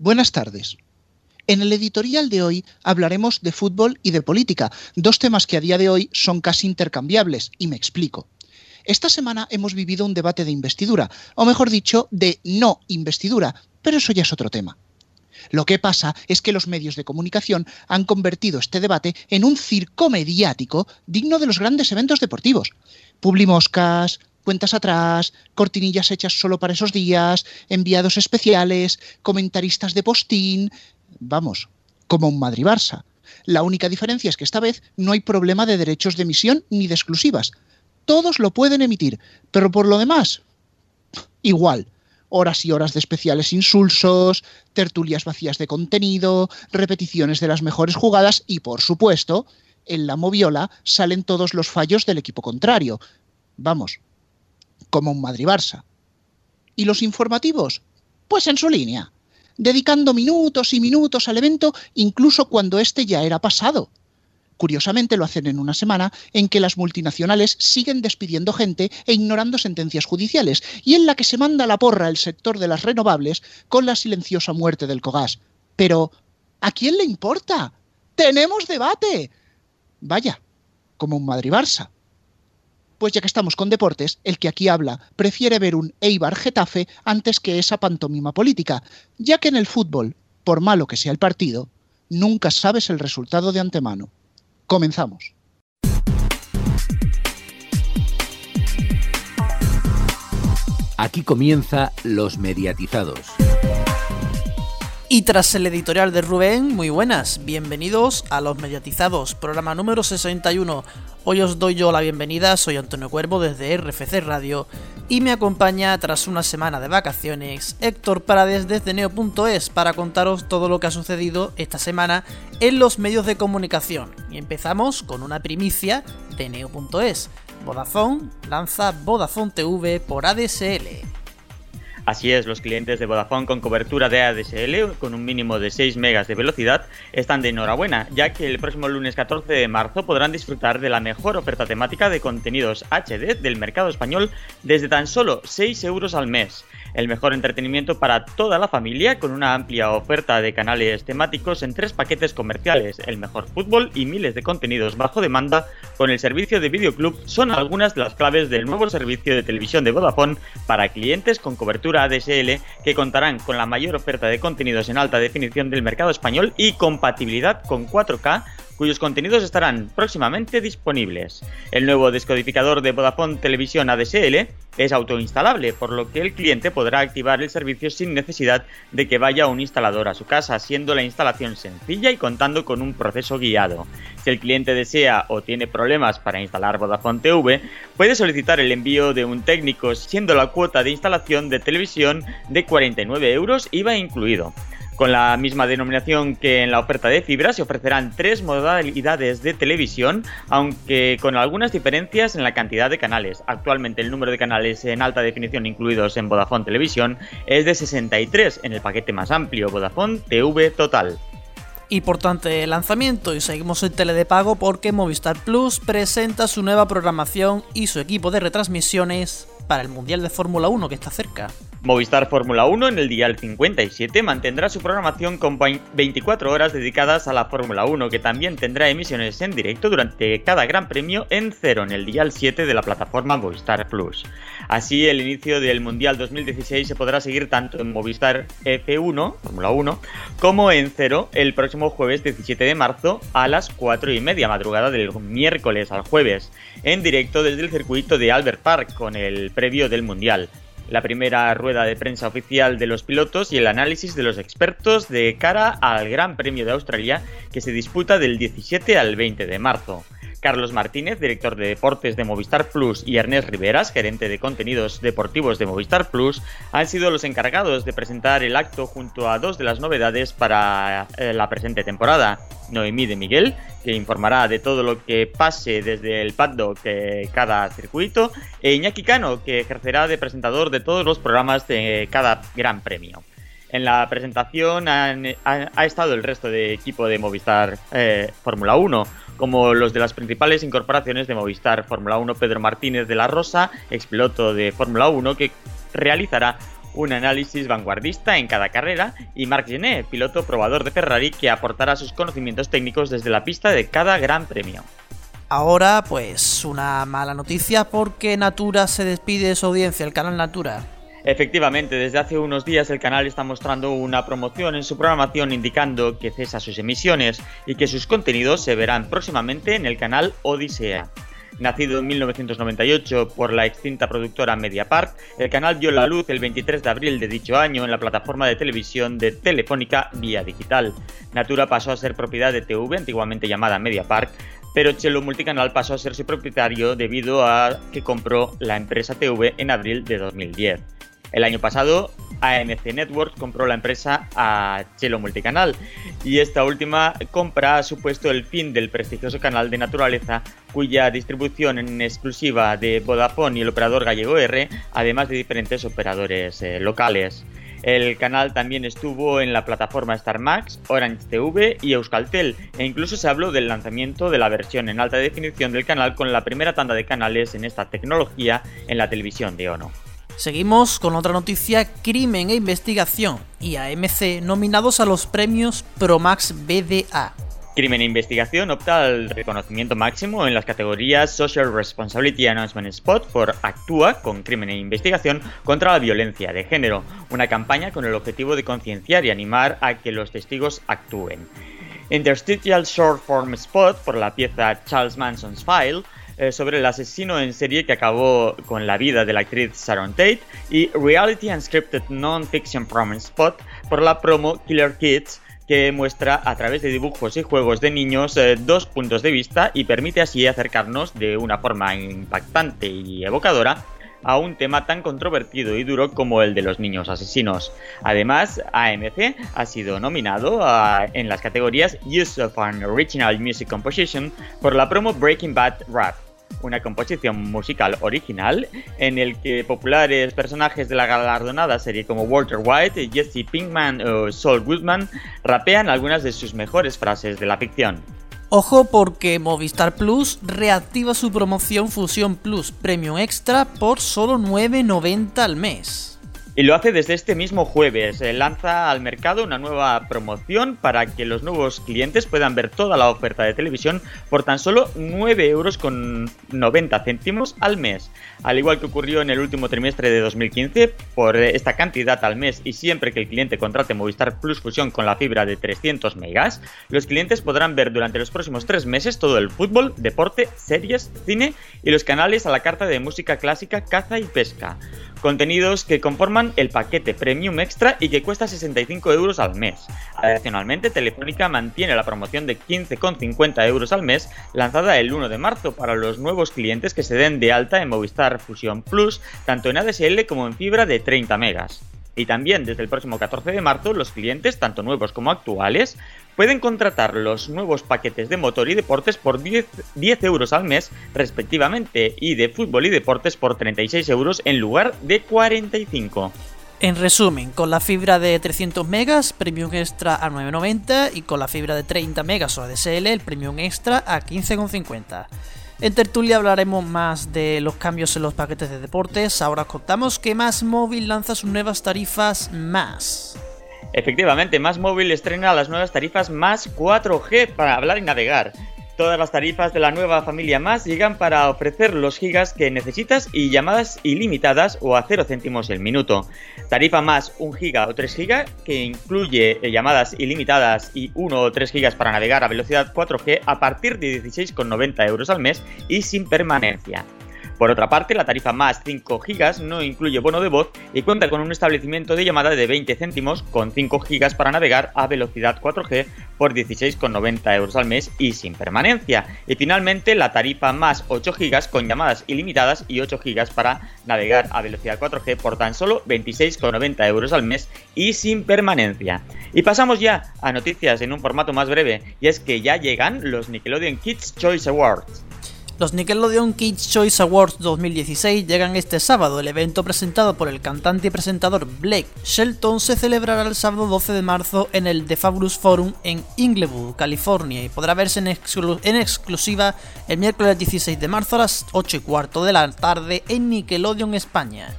Buenas tardes. En el editorial de hoy hablaremos de fútbol y de política, dos temas que a día de hoy son casi intercambiables, y me explico. Esta semana hemos vivido un debate de investidura, o mejor dicho, de no investidura, pero eso ya es otro tema. Lo que pasa es que los medios de comunicación han convertido este debate en un circo mediático digno de los grandes eventos deportivos. Publimoscas, cuentas atrás, cortinillas hechas solo para esos días, enviados especiales, comentaristas de postín, vamos, como un Madrid-Barça. La única diferencia es que esta vez no hay problema de derechos de emisión ni de exclusivas. Todos lo pueden emitir, pero por lo demás, igual horas y horas de especiales insulsos, tertulias vacías de contenido, repeticiones de las mejores jugadas y, por supuesto, en la moviola salen todos los fallos del equipo contrario. Vamos, como un Madrid-Barça. ¿Y los informativos? Pues en su línea, dedicando minutos y minutos al evento incluso cuando este ya era pasado. Curiosamente lo hacen en una semana en que las multinacionales siguen despidiendo gente e ignorando sentencias judiciales y en la que se manda la porra el sector de las renovables con la silenciosa muerte del Cogas. Pero, ¿a quién le importa? ¡Tenemos debate! Vaya, como un Madrid-Barça. Pues ya que estamos con deportes, el que aquí habla prefiere ver un Eibar Getafe antes que esa pantomima política, ya que en el fútbol, por malo que sea el partido, nunca sabes el resultado de antemano. Comenzamos. Aquí comienza Los Mediatizados. Y tras el editorial de Rubén, muy buenas, bienvenidos a Los Mediatizados, programa número 61. Hoy os doy yo la bienvenida, soy Antonio Cuervo desde RFC Radio y me acompaña tras una semana de vacaciones Héctor Prades desde Neo.es para contaros todo lo que ha sucedido esta semana en los medios de comunicación. Y empezamos con una primicia de Neo.es. Vodafone lanza Vodafone TV por ADSL. Así es, los clientes de Vodafone con cobertura de ADSL con un mínimo de 6 megas de velocidad están de enhorabuena, ya que el próximo lunes 14 de marzo podrán disfrutar de la mejor oferta temática de contenidos HD del mercado español desde tan solo 6 euros al mes el mejor entretenimiento para toda la familia con una amplia oferta de canales temáticos en tres paquetes comerciales, el mejor fútbol y miles de contenidos bajo demanda. Con el servicio de videoclub son algunas de las claves del nuevo servicio de televisión de Vodafone para clientes con cobertura ADSL que contarán con la mayor oferta de contenidos en alta definición del mercado español y compatibilidad con 4K cuyos contenidos estarán próximamente disponibles. El nuevo descodificador de Vodafone Televisión ADSL es autoinstalable, por lo que el cliente podrá activar el servicio sin necesidad de que vaya un instalador a su casa, siendo la instalación sencilla y contando con un proceso guiado. Si el cliente desea o tiene problemas para instalar Vodafone TV, puede solicitar el envío de un técnico, siendo la cuota de instalación de televisión de 49 euros IVA incluido. Con la misma denominación que en la oferta de fibra se ofrecerán tres modalidades de televisión, aunque con algunas diferencias en la cantidad de canales. Actualmente el número de canales en alta definición incluidos en Vodafone Televisión es de 63 en el paquete más amplio Vodafone TV Total. Importante lanzamiento y seguimos en tele de pago porque Movistar Plus presenta su nueva programación y su equipo de retransmisiones para el Mundial de Fórmula 1 que está cerca. Movistar Fórmula 1 en el dial 57 mantendrá su programación con 24 horas dedicadas a la Fórmula 1, que también tendrá emisiones en directo durante cada Gran Premio en cero en el dial 7 de la plataforma Movistar Plus. Así, el inicio del Mundial 2016 se podrá seguir tanto en Movistar F1, Fórmula 1, como en cero el próximo jueves 17 de marzo a las 4 y media madrugada del miércoles al jueves, en directo desde el circuito de Albert Park con el previo del Mundial la primera rueda de prensa oficial de los pilotos y el análisis de los expertos de cara al Gran Premio de Australia que se disputa del 17 al 20 de marzo. Carlos Martínez, director de deportes de Movistar Plus, y Ernest Riveras, gerente de contenidos deportivos de Movistar Plus, han sido los encargados de presentar el acto junto a dos de las novedades para eh, la presente temporada. Noemí de Miguel, que informará de todo lo que pase desde el paddock de cada circuito, e Iñaki Cano, que ejercerá de presentador de todos los programas de cada gran premio. En la presentación ha, estado el resto de equipo de Movistar eh, Fórmula 1, como los de las principales incorporaciones de Movistar Fórmula 1, Pedro Martínez de la Rosa, expiloto de Fórmula 1, que realizará un análisis vanguardista en cada carrera, y Marc Gené, piloto probador de Ferrari, que aportará sus conocimientos técnicos desde la pista de cada gran premio. Ahora, pues, una mala noticia porque Natura se despide de su audiencia, el canal Natura. Efectivamente, desde hace unos días el canal está mostrando una promoción en su programación indicando que cesa sus emisiones y que sus contenidos se verán próximamente en el canal Odisea. Nacido en 1998 por la extinta productora Mediapart, el canal vio la luz el 23 de abril de dicho año en la plataforma de televisión de Telefónica Vía Digital. Natura pasó a ser propiedad de TV, antiguamente llamada Mediapart, pero Chelo Multicanal pasó a ser su propietario debido a que compró la empresa TV en abril de 2010. El año pasado, AMC Networks compró la empresa a Chelo Multicanal y esta última compra ha supuesto el fin del prestigioso canal de naturaleza cuya distribución en exclusiva de Vodafone y el operador gallego R, además de diferentes operadores eh, locales. El canal también estuvo en la plataforma Star Max, Orange TV y Euskaltel, e incluso se habló del lanzamiento de la versión en alta definición del canal con la primera tanda de canales en esta tecnología en la televisión de ONO. Seguimos con otra noticia, crimen e investigación y AMC nominados a los premios Promax BDA. Crimen e Investigación opta al reconocimiento máximo en las categorías Social Responsibility Announcement Spot por Actúa con Crimen e Investigación contra la violencia de género, una campaña con el objetivo de concienciar y animar a que los testigos actúen. Interstitial Short Form Spot por la pieza Charles Manson's File eh, sobre el asesino en serie que acabó con la vida de la actriz Sharon Tate y Reality Unscripted Non-Fiction Promise Spot por la promo Killer Kids que muestra a través de dibujos y juegos de niños eh, dos puntos de vista y permite así acercarnos de una forma impactante y evocadora a un tema tan controvertido y duro como el de los niños asesinos. Además, AMC ha sido nominado en las categorías Use of an Original Music Composition por la promo Breaking Bad Rap una composición musical original en el que populares personajes de la galardonada serie como Walter White, Jesse Pinkman o Saul Goodman rapean algunas de sus mejores frases de la ficción. Ojo porque Movistar Plus reactiva su promoción Fusión Plus Premium Extra por solo 9.90 al mes. Y lo hace desde este mismo jueves. lanza al mercado una nueva promoción para que los nuevos clientes puedan ver toda la oferta de televisión por tan solo 9 euros con 90 céntimos al mes. Al igual que ocurrió en el último trimestre de 2015, por esta cantidad al mes y siempre que el cliente contrate Movistar Plus Fusión con la fibra de 300 megas, los clientes podrán ver durante los próximos 3 meses todo el fútbol, deporte, series, cine y los canales a la carta de música clásica, caza y pesca contenidos que conforman el paquete Premium Extra y que cuesta 65 euros al mes. Adicionalmente, Telefónica mantiene la promoción de 15,50 euros al mes lanzada el 1 de marzo para los nuevos clientes que se den de alta en Movistar Fusion Plus, tanto en ADSL como en fibra de 30 megas. Y también desde el próximo 14 de marzo los clientes, tanto nuevos como actuales, pueden contratar los nuevos paquetes de motor y deportes por 10, 10, euros al mes respectivamente y de fútbol y deportes por 36 euros en lugar de 45. En resumen, con la fibra de 300 megas, Premium Extra a 9,90 y con la fibra de 30 megas o ADSL, el Premium Extra a 15,50. En Tertulia hablaremos más de los cambios en los paquetes de deportes. Ahora contamos que Más Móvil lanza sus nuevas tarifas Más. Efectivamente, Más Móvil estrena las nuevas tarifas Más 4G para hablar y navegar. Todas las tarifas de la nueva familia Más llegan para ofrecer los gigas que necesitas y llamadas ilimitadas o a 0 céntimos el minuto. Tarifa Más 1 giga o 3 gigas que incluye eh, llamadas ilimitadas y 1 o 3 gigas para navegar a velocidad 4G a partir de 16,90 euros al mes y sin permanencia. Por otra parte, la tarifa más 5 GB no incluye bono de voz y cuenta con un establecimiento de llamada de 20 céntimos con 5 GB para navegar a velocidad 4G por 16,90 euros al mes y sin permanencia. Y finalmente, la tarifa más 8 GB con llamadas ilimitadas y 8 GB para navegar a velocidad 4G por tan solo 26,90 euros al mes y sin permanencia. Y pasamos ya a noticias en un formato más breve, y es que ya llegan los Nickelodeon Kids Choice Awards. Los Nickelodeon Kids Choice Awards 2016 llegan este sábado. El evento presentado por el cantante y presentador Blake Shelton se celebrará el sábado 12 de marzo en el The Fabulous Forum en Inglewood, California, y podrá verse en, exclusiva el miércoles 16 de marzo a las 8 y cuarto de la tarde en Nickelodeon España.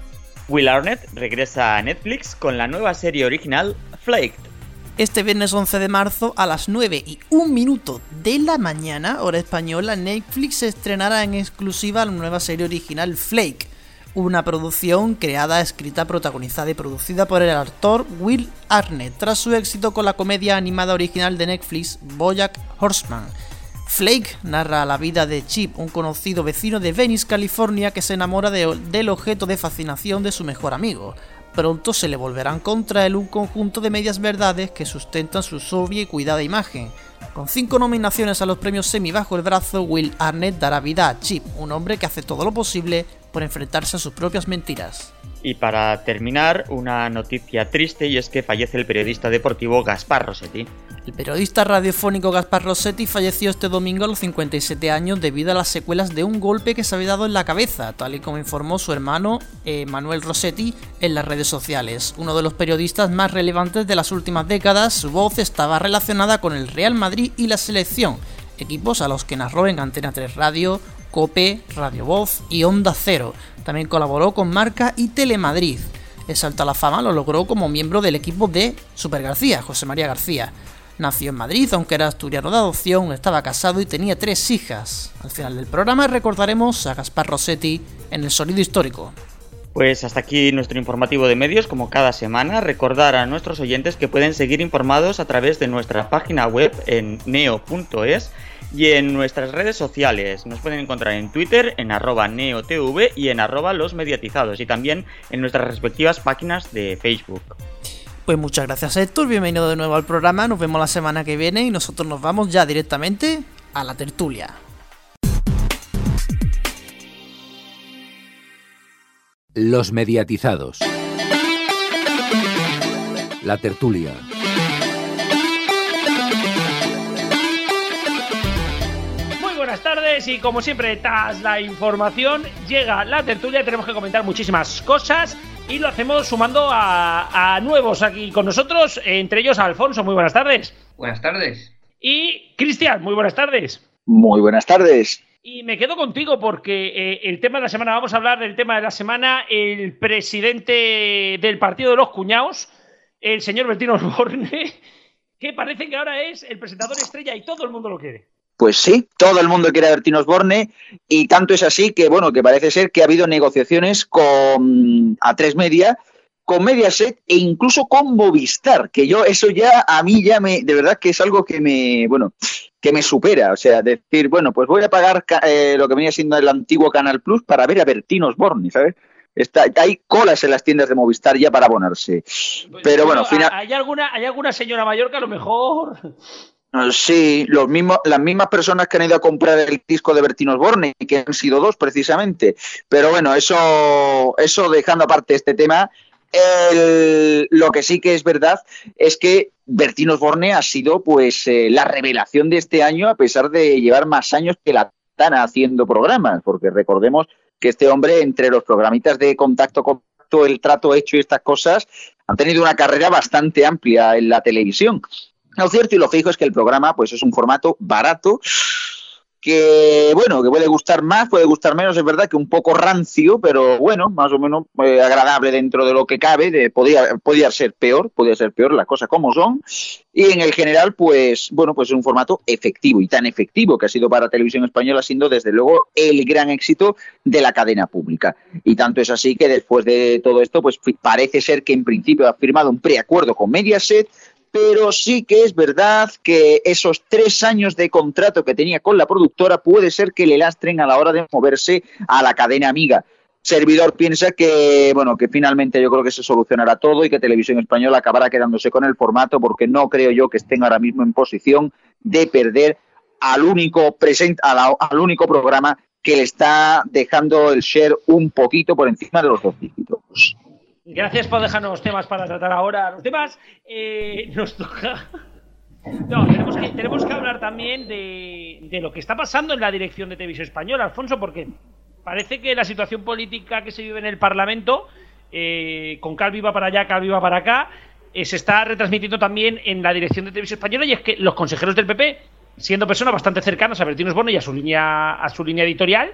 Will Arnett regresa a Netflix con la nueva serie original Flaked. Este viernes 11 de marzo a las 9 y 1 minuto de la mañana, hora española, Netflix estrenará en exclusiva la nueva serie original Flake, una producción creada, escrita, protagonizada y producida por el actor Will Arnett tras su éxito con la comedia animada original de Netflix Bojack Horseman. Flake narra la vida de Chip, un conocido vecino de Venice, California, que se enamora del objeto de fascinación de su mejor amigo. Pronto se le volverán contra él un conjunto de medias verdades que sustentan su sobria y cuidada imagen. Con cinco nominaciones a los premios Semi bajo el brazo, Will Arnett dará vida a Chip, un hombre que hace todo lo posible por enfrentarse a sus propias mentiras. Y para terminar, una noticia triste y es que fallece el periodista deportivo Gaspar Rossetti. El periodista radiofónico Gaspar Rossetti falleció este domingo a los 57 años debido a las secuelas de un golpe que se había dado en la cabeza, tal y como informó su hermano eh, Manuel Rossetti en las redes sociales. Uno de los periodistas más relevantes de las últimas décadas, su voz estaba relacionada con el Real Madrid y la selección, equipos a los que narró en Antena 3 Radio, Cope, Radio Voz y Onda Cero. También colaboró con Marca y Telemadrid. El salto a la fama lo logró como miembro del equipo de Super García, José María García. Nació en Madrid, aunque era asturiano de adopción, estaba casado y tenía tres hijas. Al final del programa recordaremos a Gaspar Rossetti en el sonido histórico. Pues hasta aquí nuestro informativo de medios, como cada semana. Recordar a nuestros oyentes que pueden seguir informados a través de nuestra página web en neo.es y en nuestras redes sociales. Nos pueden encontrar en Twitter, en arroba neotv y en arroba los mediatizados y también en nuestras respectivas páginas de Facebook. Pues muchas gracias Héctor, bienvenido de nuevo al programa, nos vemos la semana que viene y nosotros nos vamos ya directamente a la tertulia. Los mediatizados. La tertulia. buenas tardes y como siempre, tras la información, llega la tertulia, tenemos que comentar muchísimas cosas y lo hacemos sumando a, nuevos aquí con nosotros, entre ellos Alfonso, muy buenas tardes. Buenas tardes. Y Cristian, muy buenas tardes. Muy buenas tardes. Y me quedo contigo porque eh, el tema de la semana, vamos a hablar del tema de la semana, el presidente del Partido de los Cuñaos, el señor Bertino Osborne, que parece que ahora es el presentador estrella y todo el mundo lo quiere. Pues sí, todo el mundo quiere a Bertín Osborne y tanto es así que, bueno, que parece ser que ha habido negociaciones con a tres media, con Mediaset e incluso con Movistar, que yo eso ya a mí ya me, de verdad que es algo que me, bueno, que me supera, o sea, decir, bueno, pues voy a pagar eh, lo que venía siendo el antiguo Canal Plus para ver a Bertín Osborne, ¿sabes? Está, hay colas en las tiendas de Movistar ya para abonarse. Pues Pero bueno, final... ¿hay alguna, ¿hay alguna señora mayor que a lo mejor Ah, sí, los mismos, las mismas personas que han ido a comprar el disco de Bertino Osborne, que han sido dos precisamente. Pero bueno, eso, eso dejando aparte este tema, lo que sí que es verdad es que Bertino Osborne ha sido pues eh, la revelación de este año, a pesar de llevar más años que la Tana haciendo programas, porque recordemos que este hombre, entre los programitas de contacto con el trato hecho y estas cosas, han tenido una carrera bastante amplia en la televisión. Lo cierto y lo fijo es que el programa pues es un formato barato que bueno, que puede gustar más, puede gustar menos, es verdad que un poco rancio, pero bueno, más o menos eh, agradable dentro de lo que cabe, de, podía, podía ser peor, podía ser peor las cosas como son, y en el general, pues bueno, pues es un formato efectivo y tan efectivo que ha sido para televisión española, siendo desde luego el gran éxito de la cadena pública. Y tanto es así que después de todo esto, pues parece ser que en principio ha firmado un preacuerdo con Mediaset, pero sí que es verdad que esos tres años de contrato que tenía con la productora puede ser que le lastren a la hora de moverse a la cadena amiga. Servidor piensa que, bueno, que finalmente yo creo que se solucionará todo y que Televisión Española acabará quedándose con el formato porque no creo yo que estén ahora mismo en posición de perder al único, present, al único programa que le está dejando el share un poquito por encima de los dos dígitos. Gracias por dejarnos temas para tratar ahora. Los temas eh, nos toca. No, tenemos que, hablar también de, lo que está pasando en la dirección de Televisión Española, Alfonso, porque parece que la situación política que se vive en el Parlamento, eh, con Calvi va para allá, Calvi va para acá, eh, se está retransmitiendo también en la dirección de Televisión Española y es que los consejeros del PP, siendo personas bastante cercanas a Bertino Osborne y a su línea, a su línea editorial,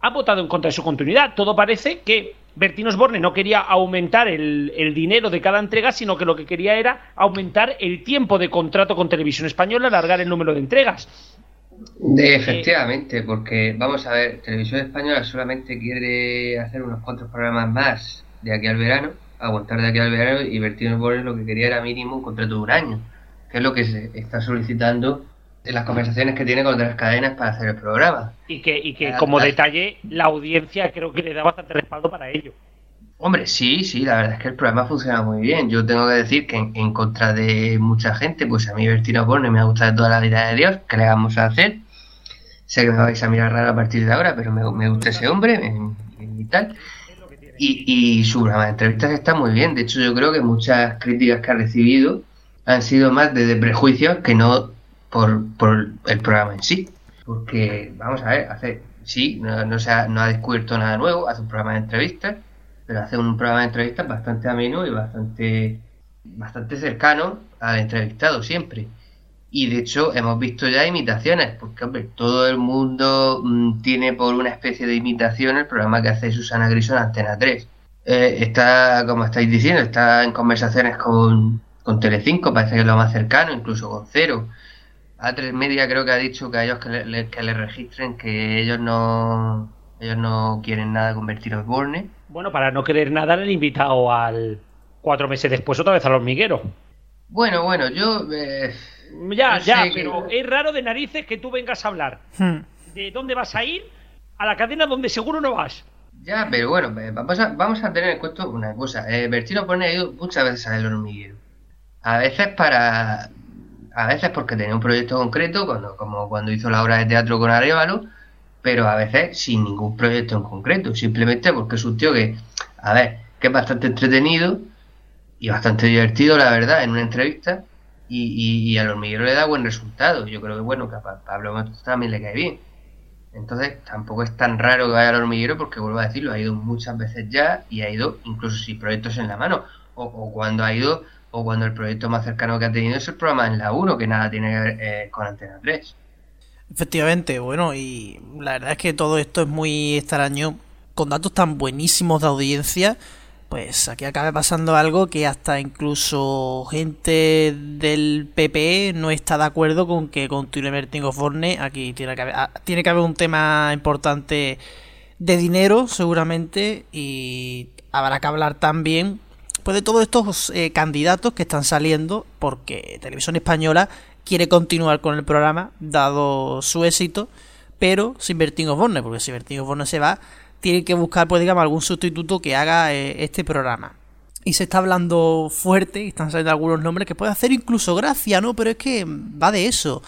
ha votado en contra de su continuidad. Todo parece que Bertín Osborne no quería aumentar el, dinero de cada entrega, sino que lo que quería era aumentar el tiempo de contrato con Televisión Española, alargar el número de entregas. efectivamente, porque vamos a ver, Televisión Española solamente quiere hacer unos cuantos programas más de aquí al verano, aguantar de aquí al verano, y Bertín Osborne lo que quería era mínimo un contrato de un año, que es lo que se está solicitando en las conversaciones que tiene con otras cadenas para hacer el programa. Y que, y que como detalle, la audiencia creo que le da bastante respaldo para ello. Hombre, sí, sí, la verdad es que el programa funciona muy bien. Yo tengo que decir que en, contra de mucha gente, pues a mí Bertino Borne me ha gustado toda la vida de Dios, ¿qué le vamos a hacer? Sé que me vais a mirar raro a partir de ahora, pero me, gusta ese hombre y tal. Y, y su programa de entrevistas está muy bien. De hecho, yo creo que muchas críticas que ha recibido han sido más de prejuicios que no por, por el programa en sí. Porque, vamos a ver, hace, sí, no, no, se ha, no ha descubierto nada nuevo, hace un programa de entrevistas, pero hace un programa de entrevistas bastante ameno y bastante, bastante cercano al entrevistado siempre. Y de hecho hemos visto ya imitaciones, porque hombre, todo el mundo mm, tiene por una especie de imitación el programa que hace Susana Grison Antena 3. Eh, está, como estáis diciendo, está en conversaciones con, con Telecinco, parece que es lo más cercano, incluso con Cero. A3 Media creo que ha dicho que a ellos que le, que le registren que ellos no ellos no quieren nada convertir a Osborne. Bueno, para no querer nada le han invitado al cuatro meses después otra vez al hormiguero. Bueno, bueno, yo eh, ya, ya, pero es raro de narices que tú vengas a hablar. Hmm. ¿De dónde vas a ir? A la cadena donde seguro no vas. Ya, pero bueno, eh, vamos a, vamos a tener en cuenta una cosa. Eh, Bertino ido muchas veces al hormiguero. A veces para a veces porque tenía un proyecto concreto, cuando, como cuando hizo la obra de teatro con Arevalo, pero a veces sin ningún proyecto en concreto, simplemente porque es un tío que, a ver, que es bastante entretenido y bastante divertido, la verdad, en una entrevista, y, y, al hormiguero le da buen resultado. Yo creo que, bueno, que a Pablo también le cae bien. Entonces, tampoco es tan raro que vaya al hormiguero porque, vuelvo a decirlo, ha ido muchas veces ya y ha ido incluso sin proyectos en la mano. O, o cuando ha ido o cuando el proyecto más cercano que ha tenido es el programa en la 1, que nada tiene que ver eh, con Antena 3. Efectivamente, bueno, y la verdad es que todo esto es muy extraño, con datos tan buenísimos de audiencia, pues aquí acaba pasando algo que hasta incluso gente del PP no está de acuerdo con que continúe Bertín Forne. Aquí tiene que, haber, ah, tiene que haber un tema importante de dinero, seguramente, y habrá que hablar también pues de todos estos eh, candidatos que están saliendo, porque Televisión Española quiere continuar con el programa, dado su éxito, pero sin Bertín Osborne, porque si Bertín Osborne se va, tiene que buscar, pues digamos, algún sustituto que haga eh, este programa. Y se está hablando fuerte, y están saliendo algunos nombres que puede hacer incluso gracia, ¿no? Pero es que va de eso.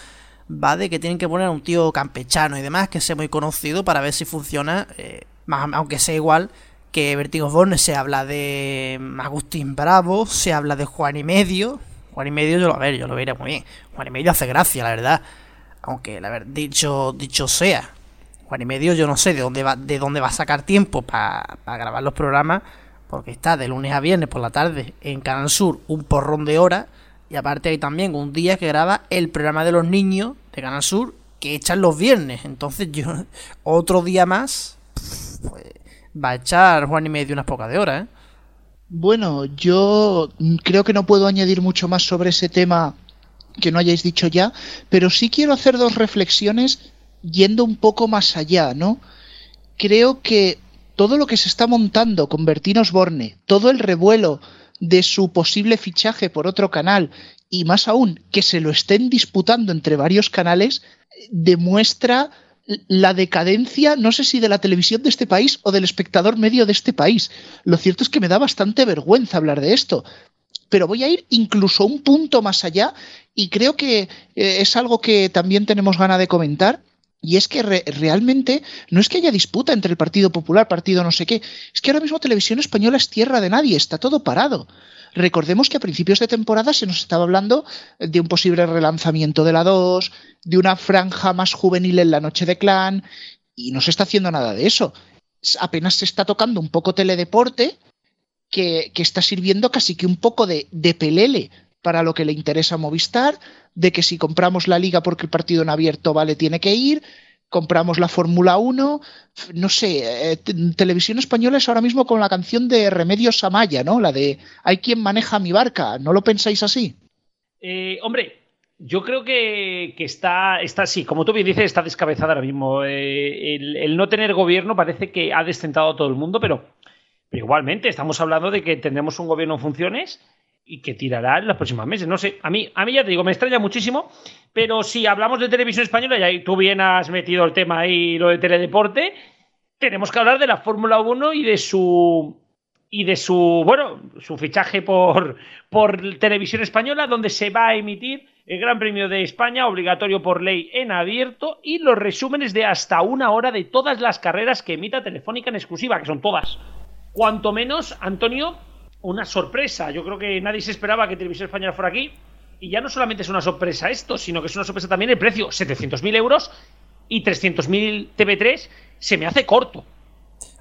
Va de que tienen que poner a un tío campechano y demás, que sea muy conocido para ver si funciona, eh, más, aunque sea igual que Vertigo Borne se habla de Agustín Bravo, se habla de Juan y Medio. Juan y Medio, yo lo, a ver, yo lo vería muy bien. Juan y Medio hace gracia, la verdad. Aunque, la verdad, dicho, dicho sea, Juan y Medio yo no sé de dónde va, de dónde va a sacar tiempo para grabar los programas, porque está de lunes a viernes por la tarde en Canal Sur un porrón de horas, y aparte hay también un día que graba el programa de los niños de Canal Sur que echan los viernes. Entonces yo, otro día más, pues va a echar Juan y medio unas pocas de horas, ¿eh? Bueno, yo creo que no puedo añadir mucho más sobre ese tema que no hayáis dicho ya, pero sí quiero hacer dos reflexiones yendo un poco más allá, ¿no? Creo que todo lo que se está montando con Bertín Osborne, todo el revuelo de su posible fichaje por otro canal y más aún que se lo estén disputando entre varios canales, demuestra la decadencia, no sé si de la televisión de este país o del espectador medio de este país. Lo cierto es que me da bastante vergüenza hablar de esto. Pero voy a ir incluso un punto más allá y creo que eh, es algo que también tenemos ganas de comentar. Y es que realmente no es que haya disputa entre el Partido Popular, Partido no sé qué, es que ahora mismo Televisión Española es tierra de nadie, está todo parado. Recordemos que a principios de temporada se nos estaba hablando de un posible relanzamiento de la 2, de una franja más juvenil en la noche de clan, y no se está haciendo nada de eso. Apenas se está tocando un poco teledeporte, que, está sirviendo casi que un poco de, de pelele para lo que le interesa Movistar, de que si compramos la liga porque el partido en abierto vale tiene que ir, compramos la Fórmula 1, no sé, eh, televisión española es ahora mismo con la canción de Remedios Amaya, ¿no? La de Hay quien maneja mi barca, ¿no lo pensáis así? Eh, hombre, yo creo que, está, está, sí, como tú bien dices, está descabezada ahora mismo. Eh, el, no tener gobierno parece que ha descentado a todo el mundo, pero, pero igualmente estamos hablando de que tendremos un gobierno en funciones y que tirará en los próximos meses. No sé, a mí, a mí ya te digo, me extraña muchísimo, pero si hablamos de televisión española, y ahí tú bien has metido el tema ahí, lo de teledeporte, tenemos que hablar de la Fórmula 1 y de su y de su, bueno, su fichaje por, por televisión española, donde se va a emitir el Gran Premio de España, obligatorio por ley en abierto, y los resúmenes de hasta una hora de todas las carreras que emita Telefónica en exclusiva, que son todas. Cuanto menos, Antonio, una sorpresa. Yo creo que nadie se esperaba que Televisión Española fuera aquí. Y ya no solamente es una sorpresa esto, sino que es una sorpresa también el precio. 700.000 euros y 300.000 TV3 se me hace corto.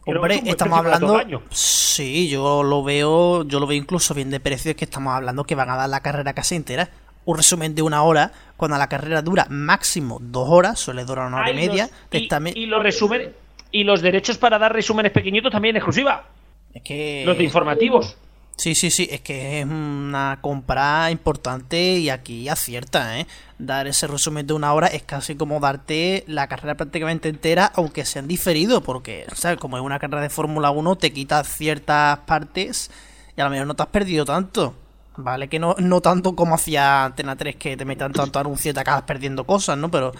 Hombre, estamos hablando. Sí, yo lo veo, yo lo veo incluso bien de precio, es que estamos hablando que van a dar la carrera casi entera. Un resumen de una hora, cuando la carrera dura máximo dos horas, suele durar una hora y media. y, los resúmenes y los derechos para dar resúmenes pequeñitos también exclusiva. Es que. Los de informativos. Sí, sí, sí, es que es una compra importante y aquí acierta, ¿eh? Dar ese resumen de una hora es casi como darte la carrera prácticamente entera, aunque sean diferido, porque, ¿sabes? Como es una carrera de Fórmula 1, te quitas ciertas partes y a lo mejor no te has perdido tanto. Vale, que no, no tanto como hacía Antena 3, que te metan tanto anuncio y te acabas perdiendo cosas, ¿no? Pero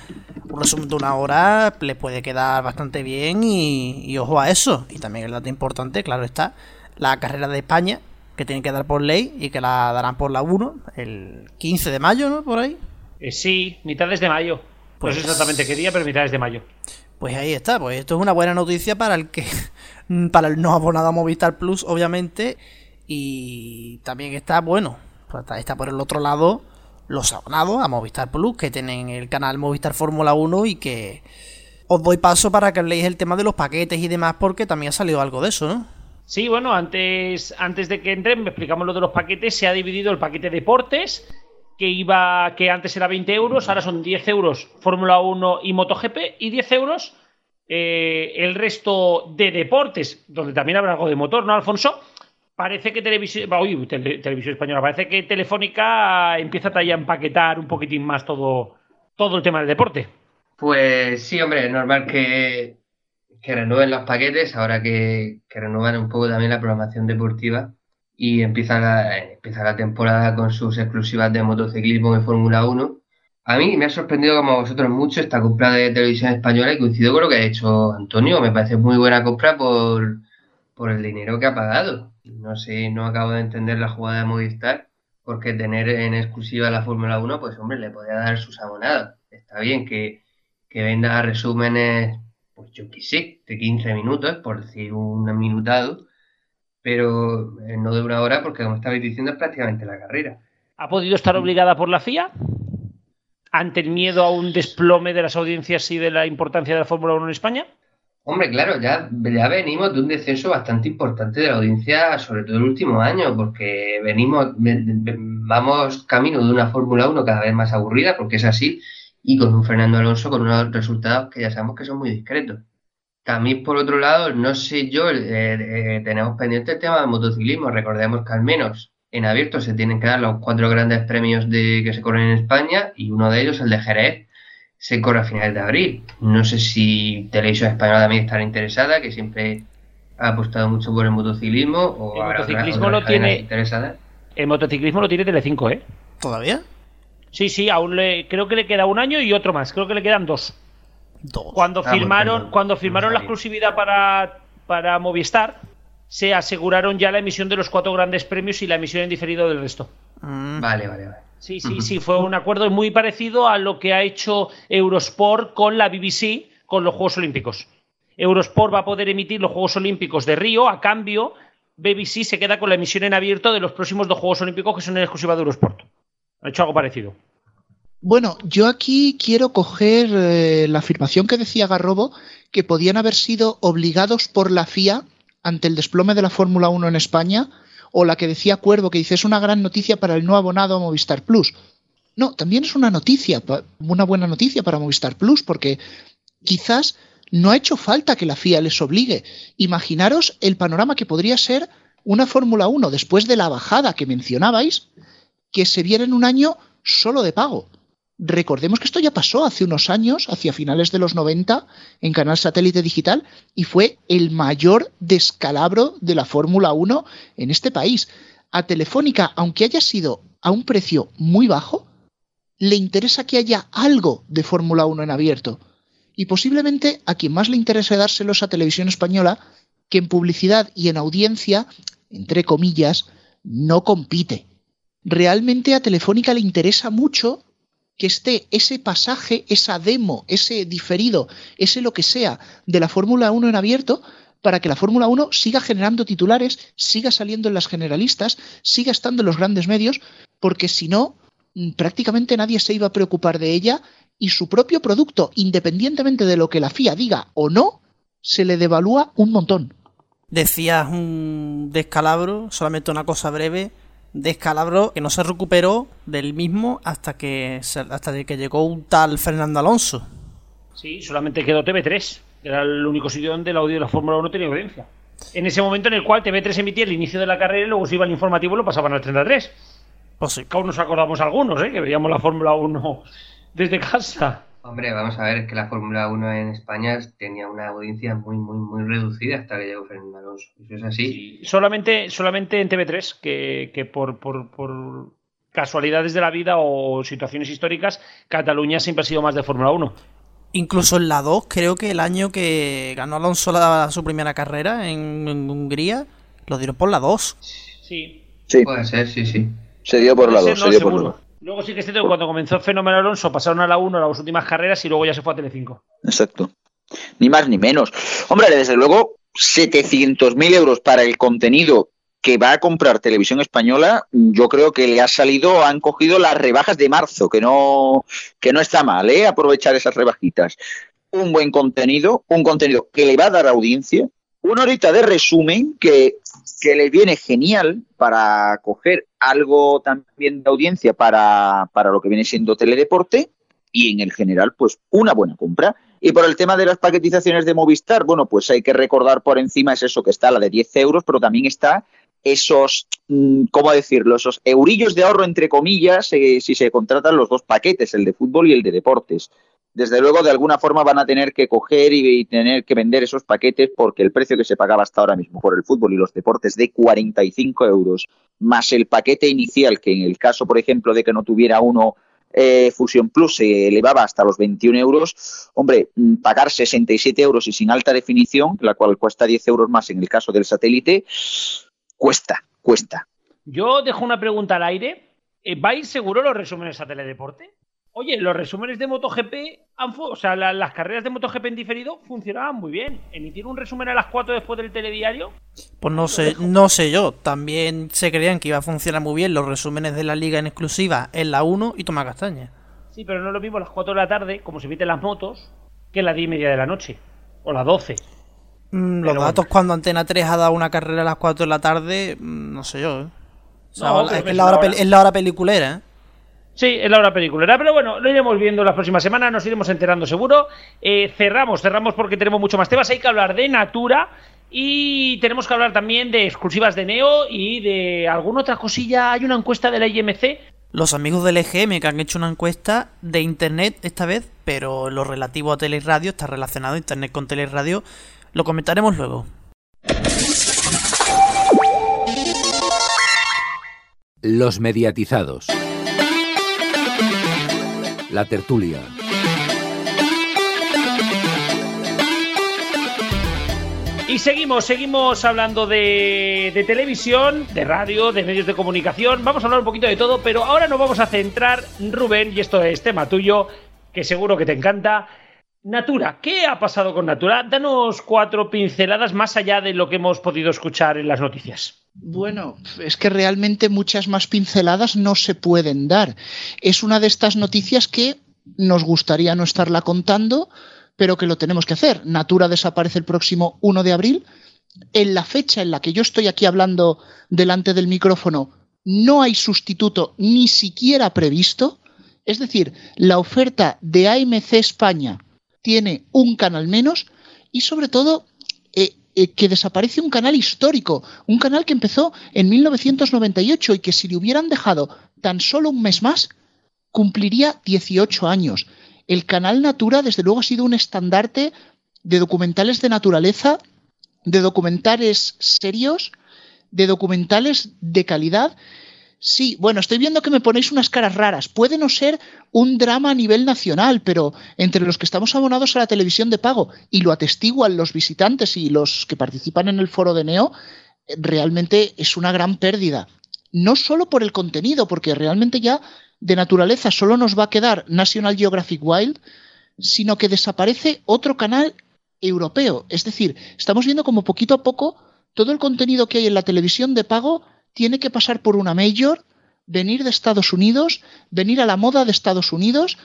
un resumen de una hora le puede quedar bastante bien y, y ojo a eso. Y también el dato importante, claro está, la carrera de España que tienen que dar por ley y que la darán por la 1 el 15 de mayo, ¿no? Por ahí. Eh, sí, mitades de mayo. Pues, no sé exactamente qué día, pero mitades de mayo. Pues ahí está, pues esto es una buena noticia para el que para el no abonado a Movistar Plus, obviamente, y también está bueno, pues está por el otro lado los abonados a Movistar Plus que tienen el canal Movistar Fórmula 1 y que os doy paso para que leáis el tema de los paquetes y demás porque también ha salido algo de eso, ¿no? Sí, bueno, antes, antes de que entren, explicamos lo de los paquetes. Se ha dividido el paquete deportes, que iba, que antes era 20 euros, ahora son 10 euros Fórmula 1 y MotoGP, y 10 euros eh, el resto de deportes, donde también habrá algo de motor, ¿no, Alfonso? Parece que televisión, uy, televisión española, parece que Telefónica empieza a empaquetar un poquitín más todo, todo el tema del deporte. Pues sí, hombre, normal que, que renueven los paquetes, ahora que, renuevan un poco también la programación deportiva y empieza la, empieza la temporada con sus exclusivas de motociclismo y Fórmula 1. A mí me ha sorprendido como a vosotros mucho esta compra de televisión española y coincido con lo que ha hecho Antonio. Me parece muy buena compra por, por el dinero que ha pagado. No sé, no acabo de entender la jugada de Movistar, porque tener en exclusiva la Fórmula 1, pues hombre, le podría dar sus abonados. Está bien que, que venda resúmenes pues yo qué sé, de 15 minutos, por decir un minutado, pero eh, no de una hora porque, como estabais diciendo, es prácticamente la carrera. ¿Ha podido estar obligada por la FIA? ¿Ante el miedo a un desplome de las audiencias y de la importancia de la Fórmula 1 en España? Hombre, claro, ya, ya venimos de un descenso bastante importante de la audiencia, sobre todo el último año, porque venimos, vamos camino de una Fórmula 1 cada vez más aburrida, porque es así, y con un Fernando Alonso con unos resultados que ya sabemos que son muy discretos. También, por otro lado, no sé yo, eh, eh, tenemos pendiente el tema del motociclismo. Recordemos que al menos en abierto se tienen que dar los cuatro grandes premios de, que se corren en España y uno de ellos, el de Jerez, se corre a finales de abril. No sé si Televisión Española también estará interesada, que siempre ha apostado mucho por el motociclismo. O el motociclismo lo tiene. El motociclismo lo tiene Telecinco, ¿eh? ¿Todavía? Sí, sí, aún le, creo que le queda un año y otro más. Creo que le quedan dos. Dos. Cuando ah, firmaron, cuando firmaron la exclusividad para, para Movistar, se aseguraron ya la emisión de los cuatro grandes premios y la emisión en diferido del resto. Mm. Vale, vale, vale. Sí, sí, sí, fue un acuerdo muy parecido a lo que ha hecho Eurosport con la BBC con los Juegos Olímpicos. Eurosport va a poder emitir los Juegos Olímpicos de Río, a cambio, BBC se queda con la emisión en abierto de los próximos dos Juegos Olímpicos que son en exclusiva de Eurosport. Ha hecho algo parecido. Bueno, yo aquí quiero coger eh, la afirmación que decía Garrobo, que podían haber sido obligados por la FIA ante el desplome de la Fórmula 1 en España, o la que decía Cuervo, que dice es una gran noticia para el no abonado a Movistar Plus. No, también es una noticia, una buena noticia para Movistar Plus, porque quizás no ha hecho falta que la FIA les obligue. Imaginaros el panorama que podría ser una Fórmula 1 después de la bajada que mencionabais, que se viera en un año solo de pago. Recordemos que esto ya pasó hace unos años, hacia finales de los 90, en Canal Satélite Digital, y fue el mayor descalabro de la Fórmula 1 en este país. A Telefónica, aunque haya sido a un precio muy bajo, le interesa que haya algo de Fórmula 1 en abierto. Y posiblemente a quien más le interese dárselos a Televisión Española, que en publicidad y en audiencia, entre comillas, no compite. Realmente a Telefónica le interesa mucho que esté ese pasaje, esa demo, ese diferido, ese lo que sea de la Fórmula 1 en abierto, para que la Fórmula 1 siga generando titulares, siga saliendo en las generalistas, siga estando en los grandes medios, porque si no, mm, prácticamente nadie se iba a preocupar de ella y su propio producto, independientemente de lo que la FIA diga o no, se le devalúa un montón. Decías un descalabro, solamente una cosa breve descalabro que no se recuperó del mismo hasta que hasta que llegó un tal Fernando Alonso. Sí, solamente quedó TV3, era el único sitio donde el audio de la Fórmula 1 tenía audiencia. En ese momento en el cual TV3 emitía el inicio de la carrera y luego se iba al informativo y lo pasaban al 33. Pues sí. aún nos acordamos algunos, ¿eh? que veíamos la Fórmula 1 desde casa. Hombre, vamos a ver, es que la Fórmula 1 en España tenía una audiencia muy, muy, muy reducida hasta que llegó Fernando Alonso. Eso es así. solamente, solamente en TV3, que, que por, por, por, casualidades de la vida o situaciones históricas, Cataluña siempre ha sido más de Fórmula 1. Incluso en la 2, creo que el año que ganó Alonso la, su primera carrera en, Hungría, lo dieron por la 2. Sí. sí. Puede ser, sí, sí. Se dio por la 2, se dio por la 2. Luego sí que es que cuando comenzó el fenómeno Alonso pasaron a la 1 las últimas carreras y luego ya se fue a Telecinco. Exacto. Ni más ni menos. Hombre, desde luego, 700.000 euros para el contenido que va a comprar Televisión Española, yo creo que le ha salido, han cogido las rebajas de marzo, que no, que no está mal, ¿eh? Aprovechar esas rebajitas. Un buen contenido, un contenido que le va a dar audiencia, una horita de resumen que, que les viene genial para coger algo también de audiencia para, para lo que viene siendo teledeporte y en el general, pues una buena compra. Y por el tema de las paquetizaciones de Movistar, bueno, pues hay que recordar por encima es eso que está la de 10 euros, pero también está esos, mm, ¿cómo decirlo? Esos eurillos de ahorro, entre comillas, eh, si se contratan los dos paquetes, el de fútbol y el de deportes desde luego de alguna forma van a tener que coger y, tener que vender esos paquetes porque el precio que se pagaba hasta ahora mismo por el fútbol y los deportes de 45 euros más el paquete inicial que en el caso por ejemplo de que no tuviera uno eh, Fusion Plus se elevaba hasta los 21 euros, hombre, mm, pagar 67 euros y sin alta definición, la cual cuesta 10 euros más en el caso del satélite, cuesta, cuesta. Yo dejo una pregunta al aire. Eh, ¿Vais seguro los resúmenes a Teledeporte? Oye, los resúmenes de MotoGP, han o sea, las carreras de MotoGP en diferido funcionaban muy bien. Emitir un resumen a las 4 después del telediario. Pues no sé, no sé yo. También se creían que iba a funcionar muy bien los resúmenes de la liga en exclusiva en la 1 y toma castaña. Sí, pero no es lo mismo las 4 de la tarde, como se emiten las motos, que las 10 y media de la noche. O las 12. Mm, los datos cuando Antena 3 ha dado una carrera a las 4 de la tarde, mm, no sé yo. ¿eh? es, la hora, es la hora peliculera, ¿eh? Sí, es la hora peliculera, pero bueno, lo iremos viendo las próximas semanas, nos iremos enterando seguro. Eh, cerramos, cerramos porque tenemos mucho más temas. Hay que hablar de Natura y tenemos que hablar también de exclusivas de Neo y de alguna otra cosilla. Hay una encuesta de la IMC. Los amigos del EGM que han hecho una encuesta de Internet esta vez, pero lo relativo a teleradio está relacionado Internet con teleradio. Lo comentaremos luego. Los mediatizados. La tertulia. Y seguimos, seguimos hablando de, de, televisión, de radio, de medios de comunicación. Vamos a hablar un poquito de todo, pero ahora nos vamos a centrar, Rubén, y esto es tema tuyo, que seguro que te encanta. Natura, ¿qué ha pasado con Natura? Danos cuatro pinceladas más allá de lo que hemos podido escuchar en las noticias. Bueno, es que realmente muchas más pinceladas no se pueden dar. Es una de estas noticias que nos gustaría no estarla contando, pero que lo tenemos que hacer. Natura desaparece el próximo 1 de abril. En la fecha en la que yo estoy aquí hablando delante del micrófono, no hay sustituto ni siquiera previsto. Es decir, la oferta de AMC España tiene un canal menos y sobre todo eh, que desaparece un canal histórico, un canal que empezó en 1998 y que si le hubieran dejado tan solo un mes más, cumpliría 18 años. El canal Natura, desde luego, ha sido un estandarte de documentales de naturaleza, de documentales serios, de documentales de calidad Sí, bueno, estoy viendo que me ponéis unas caras raras. Puede no ser un drama a nivel nacional, pero entre los que estamos abonados a la televisión de pago y lo atestiguan los visitantes y los que participan en el foro de Neo, eh, realmente es una gran pérdida. No solo por el contenido, porque realmente ya de naturaleza solo nos va a quedar National Geographic Wild, sino que desaparece otro canal europeo. Es decir, estamos viendo como poquito a poco todo el contenido que hay en la televisión de pago tiene que pasar por una major, venir de Estados Unidos, venir a la moda de Estados Unidos.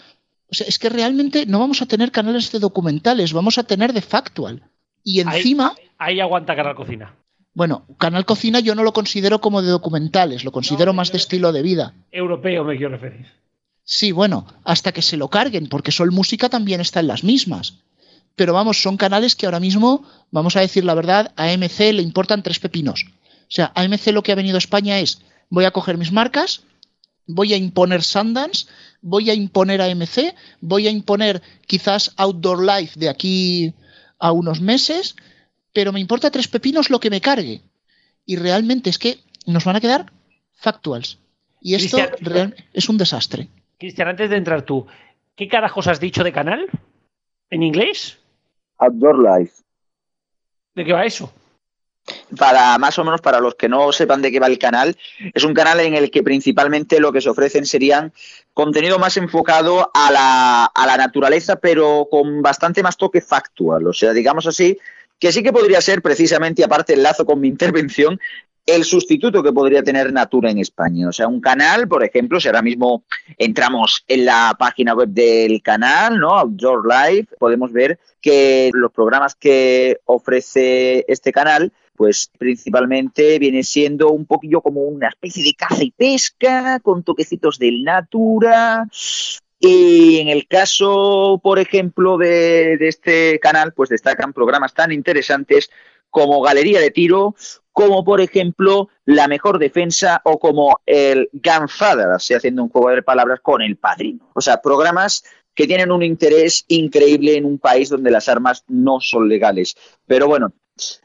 O sea, es que realmente no vamos a tener canales de documentales, vamos a tener de factual. Y encima. Ahí, aguanta Canal Cocina. Bueno, Canal Cocina yo no lo considero como de documentales, lo considero más de estilo de vida. Europeo me quiero referir. Sí, bueno, hasta que se lo carguen, porque Sol Música también está en las mismas. Pero vamos, son canales que ahora mismo, vamos a decir la verdad, a MC le importan tres pepinos. O sea, AMC lo que ha venido a España es, voy a coger mis marcas, voy a imponer Sundance, voy a imponer AMC, voy a imponer quizás Outdoor Life de aquí a unos meses, pero me importa tres pepinos lo que me cargue. Y realmente es que nos van a quedar factuals. Y esto es un desastre. Cristian, antes de entrar tú, ¿qué carajos has dicho de canal? ¿En inglés? Outdoor Life. ¿De qué va eso? Para más o menos para los que no sepan de qué va el canal, es un canal en el que principalmente lo que se ofrecen serían contenido más enfocado a la, a la naturaleza, pero con bastante más toque factual. O sea, digamos así, que sí que podría ser precisamente, aparte el lazo con mi intervención, el sustituto que podría tener Natura en España. O sea, un canal, por ejemplo, si ahora mismo entramos en la página web del canal, ¿no? Outdoor Live, podemos ver que los programas que ofrece este canal pues principalmente viene siendo un poquillo como una especie de caza y pesca, con toquecitos del natura. Y en el caso, por ejemplo, de, este canal, pues destacan programas tan interesantes como Galería de Tiro, como por ejemplo La Mejor Defensa o como el Gunfather, así haciendo un juego de palabras con el padrino. O sea, programas que tienen un interés increíble en un país donde las armas no son legales. Pero bueno,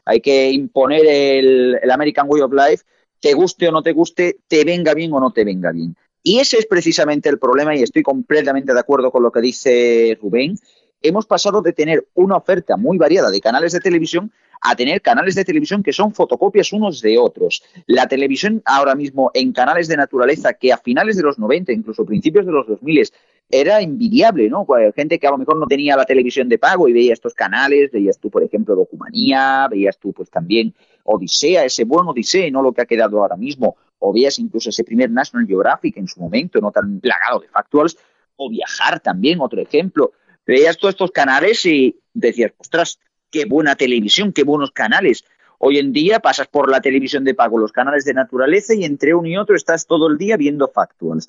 hay que imponer el, American Way of Life, te guste o no te guste, te venga bien o no te venga bien. Y ese es precisamente el problema y estoy completamente de acuerdo con lo que dice Rubén. Hemos pasado de tener una oferta muy variada de canales de televisión a tener canales de televisión que son fotocopias unos de otros. La televisión ahora mismo en canales de naturaleza que a finales de los 90, incluso principios de los 2000, era envidiable, ¿no? Gente que a lo mejor no tenía la televisión de pago y veía estos canales, veías tú, por ejemplo, Documanía, veías tú, pues también Odisea, ese buen Odisea, no lo que ha quedado ahora mismo, o veías incluso ese primer National Geographic en su momento, no tan plagado de factuals, o Viajar también, otro ejemplo. Veías todos estos canales y decías, ostras, qué buena televisión, qué buenos canales. Hoy en día pasas por la televisión de pago, los canales de naturaleza y entre uno y otro estás todo el día viendo factuals.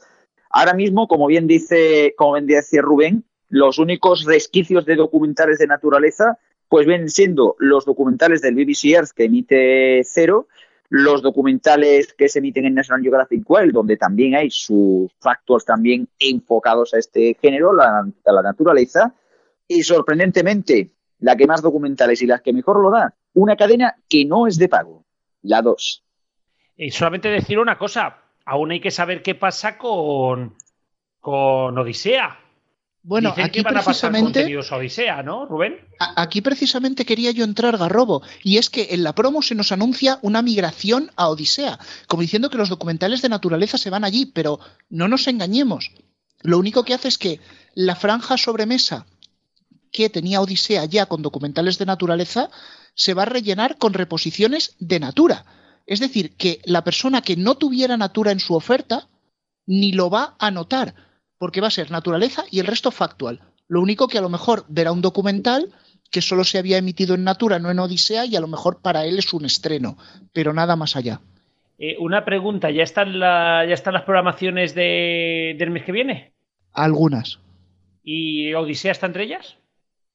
Ahora mismo, como bien dice, como bien Rubén, los únicos resquicios de documentales de naturaleza pues vienen siendo los documentales del BBC Earth que emite Cero, los documentales que se emiten en National Geographic Wild, donde también hay sus factores también enfocados a este género, a la naturaleza, y sorprendentemente, la que más documentales y las que mejor lo da, una cadena que no es de pago, la 2. Y solamente decir una cosa, aún hay que saber qué pasa con, con Odisea. Bueno, aquí van precisamente, a Odisea, ¿no, Rubén? Aquí precisamente quería yo entrar, Garrobo, y es que en la promo se nos anuncia una migración a Odisea, como diciendo que los documentales de naturaleza se van allí, pero no nos engañemos. Lo único que hace es que la franja sobremesa que tenía Odisea ya con documentales de naturaleza se va a rellenar con reposiciones de natura. Es decir, que la persona que no tuviera Natura en su oferta ni lo va a notar, porque va a ser naturaleza y el resto factual. Lo único que a lo mejor verá un documental que solo se había emitido en Natura, no en Odisea, y a lo mejor para él es un estreno, pero nada más allá. Eh, una pregunta, ¿ya están, ¿ya están las programaciones del mes que viene? Algunas. ¿Y Odisea está entre ellas?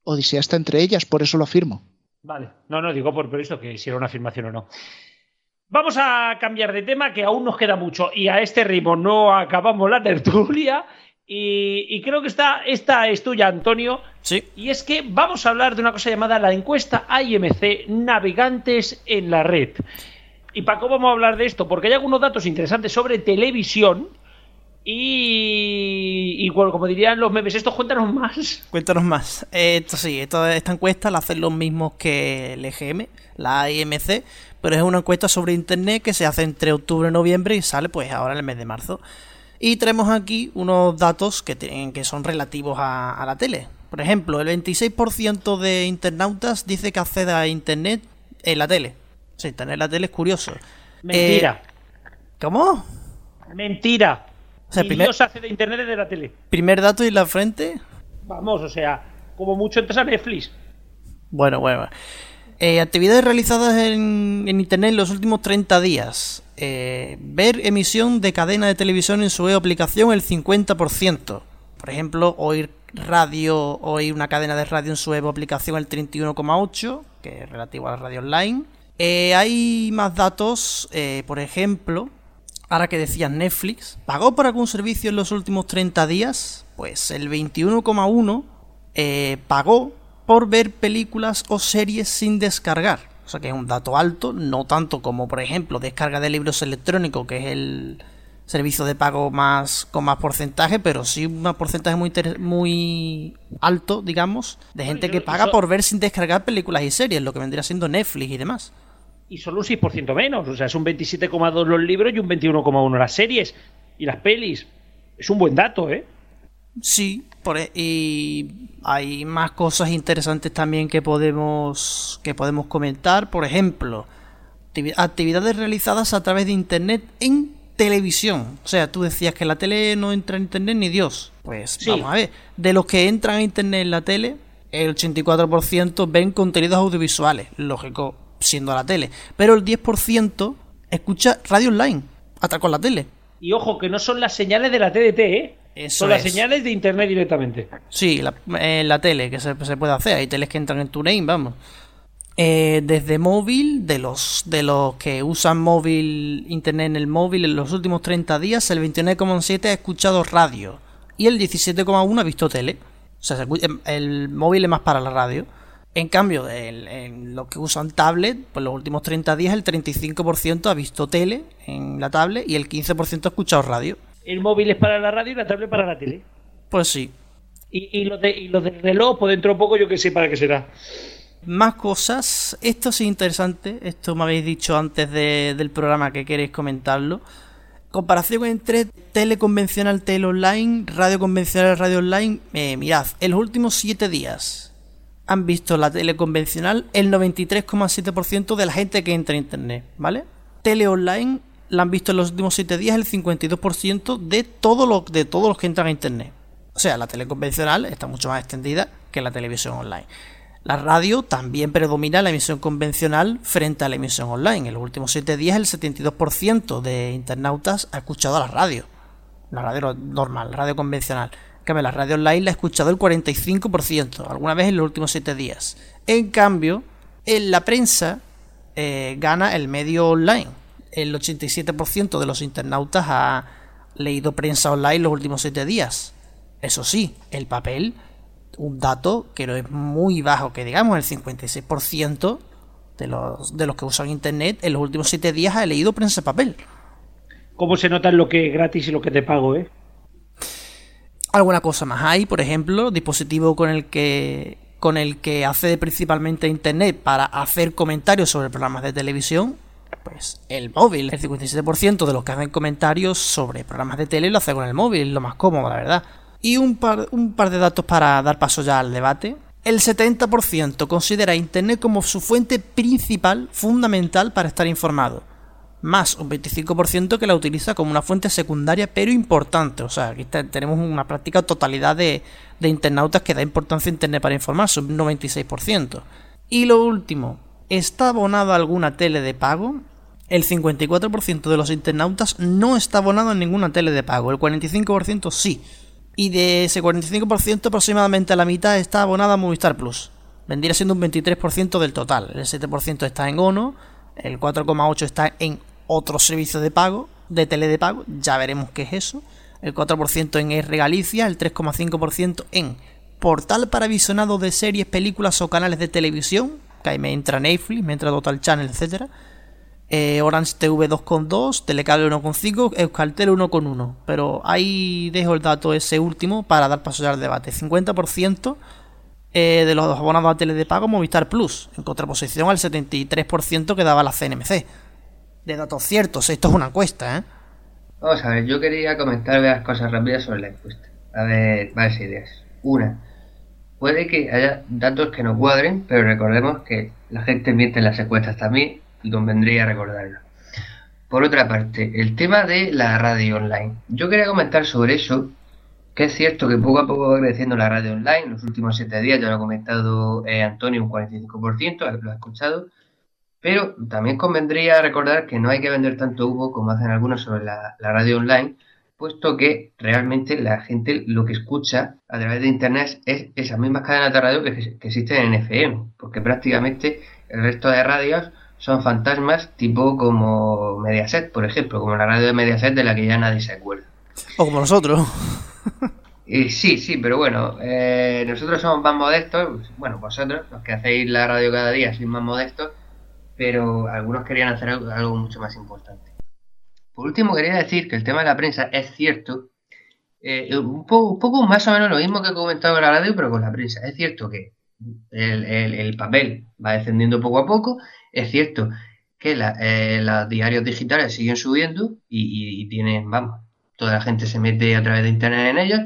Odisea está entre ellas, por eso lo afirmo. Vale, no, no, digo por, por eso que si era una afirmación o no. Vamos a cambiar de tema, que aún nos queda mucho y a este ritmo no acabamos la tertulia. Y, y creo que esta, esta es tuya, Antonio. Sí. Y es que vamos a hablar de una cosa llamada la encuesta IMC Navegantes en la Red. ¿Y para cómo vamos a hablar de esto? Porque hay algunos datos interesantes sobre televisión. Y, y bueno, como dirían los memes, estos cuéntanos más. Cuéntanos más. Eh, Esto sí, esto- esta encuesta la hacen los mismos que el EGM, la IMC, pero es una encuesta sobre internet que se hace entre octubre y noviembre y sale pues ahora en el mes de marzo. Y tenemos aquí unos datos que, tienen, que son relativos a, a la tele. Por ejemplo, el 26% de internautas dice que accede a internet en la tele. Sí, tener la tele es curioso. Mentira. Eh, ¿Cómo? Mentira. O sea, primer- Dios hace de internet desde la tele. Primer dato y la frente. Vamos, o sea, como mucho entras a Netflix. Bueno, bueno. Eh, actividades realizadas en, en Internet en los últimos 30 días. Eh, ver emisión de cadena de televisión en su aplicación el 50%. Por ejemplo, oír radio, oír una cadena de radio en su aplicación el 31,8%, que es relativo a la radio online. Eh, hay más datos, por ejemplo, ahora que decías Netflix, ¿pagó por algún servicio en los últimos 30 días? Pues el 21,1 eh, pagó por ver películas o series sin descargar. O sea que es un dato alto, no tanto como por ejemplo descarga de libros electrónicos, que es el servicio de pago más con más porcentaje, pero sí un porcentaje muy, muy alto, digamos, de gente que paga por ver sin descargar películas y series, lo que vendría siendo Netflix y demás. Y solo un 6% menos. O sea, es un 27,2 los libros y un 21,1 las series y las pelis. Es un buen dato, ¿eh? Sí, por, e- y hay más cosas interesantes también que podemos que podemos comentar. Por ejemplo, activi- actividades realizadas a través de internet en televisión. O sea, tú decías que la tele no entra en internet ni Dios. Pues Sí. vamos a ver. De los que entran a internet en la tele, el 84% ven contenidos audiovisuales, lógico, siendo la tele. Pero el 10% escucha radio online, hasta con la tele. Y ojo, que no son las señales de la TDT, ¿eh? Eso son las es. señales de internet directamente. Sí, la, en la tele, que se, se puede hacer. Hay teles que entran en TuneIn, vamos. Eh, desde móvil, de los, de los que usan móvil, internet en el móvil en los últimos 30 días, el 29,7 ha escuchado radio y el 17,1 ha visto tele. O sea, se escu- el móvil es más para la radio. En cambio, en los que usan tablet, pues los últimos 30 días el 35% ha visto tele en la tablet y el 15% ha escuchado radio. El móvil es para la radio y la tablet para la tele. Pues sí, Y, y los de, y los del reloj, pues dentro de poco yo que sé para qué será. Más cosas. Esto sí es interesante. Esto me habéis dicho antes de- del programa que queréis comentarlo. Comparación entre tele convencional, tele online, radio convencional, radio online. Eh, mirad, en los últimos 7 días han visto la tele convencional el 93,7% de la gente que entra a internet, ¿vale? Tele online la han visto en los últimos 7 días el 52% de, todo lo, de todos los que entran a internet. O sea, la tele convencional está mucho más extendida que la televisión online. La radio también predomina la emisión convencional frente a la emisión online. En los últimos 7 días el 72% de internautas ha escuchado la radio. La radio normal, la radio convencional. Cambio, la radio online la ha escuchado el 45%, alguna vez en los últimos 7 días. En cambio, en la prensa eh, gana el medio online. El 87% de los internautas ha leído prensa online los últimos 7 días. Eso sí, el papel, un dato que no es muy bajo, que digamos el 56% de los, de los que usan internet en los últimos 7 días ha leído prensa papel. ¿Cómo se nota lo que es gratis y lo que te pago, eh? Alguna cosa más hay, por ejemplo, dispositivo con el que con el que accede principalmente internet para hacer comentarios sobre programas de televisión, pues el móvil. El 57% de los que hacen comentarios sobre programas de tele lo hace con el móvil, lo más cómodo, la verdad. Y un par, un par de datos para dar paso ya al debate. El 70% considera Internet como su fuente principal, fundamental para estar informado. Más un 25% que la utiliza como una fuente secundaria pero importante. O sea, aquí te- tenemos una práctica totalidad de, de internautas que da importancia a Internet para informarse, un 96%. Y lo último, ¿está abonado a alguna tele de pago? El 54% de los internautas no está abonado en ninguna tele de pago, el 45% sí. Y de ese 45% aproximadamente la mitad está abonada a Movistar Plus. Vendría siendo un 23% del total. El 7% está en Ono, el 4,8% está en otros servicios de pago, de tele de pago, ya veremos qué es eso. El 4% en R Galicia, el 3,5% en portal para visionado de series, películas o canales de televisión, que ahí me entra Netflix, me entra Total Channel, etc. Eh, Orange TV 2,2, Telecable 1,5, Euskaltel 1,1. Pero ahí dejo el dato ese último para dar paso al debate. 50% eh, de los abonados a tele de pago Movistar Plus, en contraposición al 73% que daba la CNMC. De datos ciertos, esto es una encuesta, ¿eh? Vamos a ver, yo quería comentar varias cosas rápidas sobre la encuesta. A ver, varias ideas. Una, puede que haya datos que no cuadren, pero recordemos que la gente miente en las encuestas también y convendría recordarlo. Por otra parte, el tema de la radio online. Yo quería comentar sobre eso, que es cierto que poco a poco va creciendo la radio online. Los últimos siete días ya lo ha comentado eh, Antonio, un 45%, lo ha escuchado. Pero también convendría recordar que no hay que vender tanto humo como hacen algunos sobre la, radio online, puesto que realmente la gente lo que escucha a través de Internet es esas mismas cadenas de radio que, existen en FM, porque prácticamente el resto de radios son fantasmas tipo como Mediaset, por ejemplo, como la radio de Mediaset de la que ya nadie se acuerda. O como nosotros. Y sí, sí, pero bueno, eh, nosotros somos más modestos, bueno, vosotros, los que hacéis la radio cada día, sois más modestos, pero algunos querían hacer algo, mucho más importante. Por último, quería decir que el tema de la prensa es cierto, eh, un, poco, más o menos lo mismo que he comentado en la radio, pero con la prensa. Es cierto que el, papel va descendiendo poco a poco, es cierto que eh, los diarios digitales siguen subiendo y, tienen, vamos, toda la gente se mete a través de internet en ellos,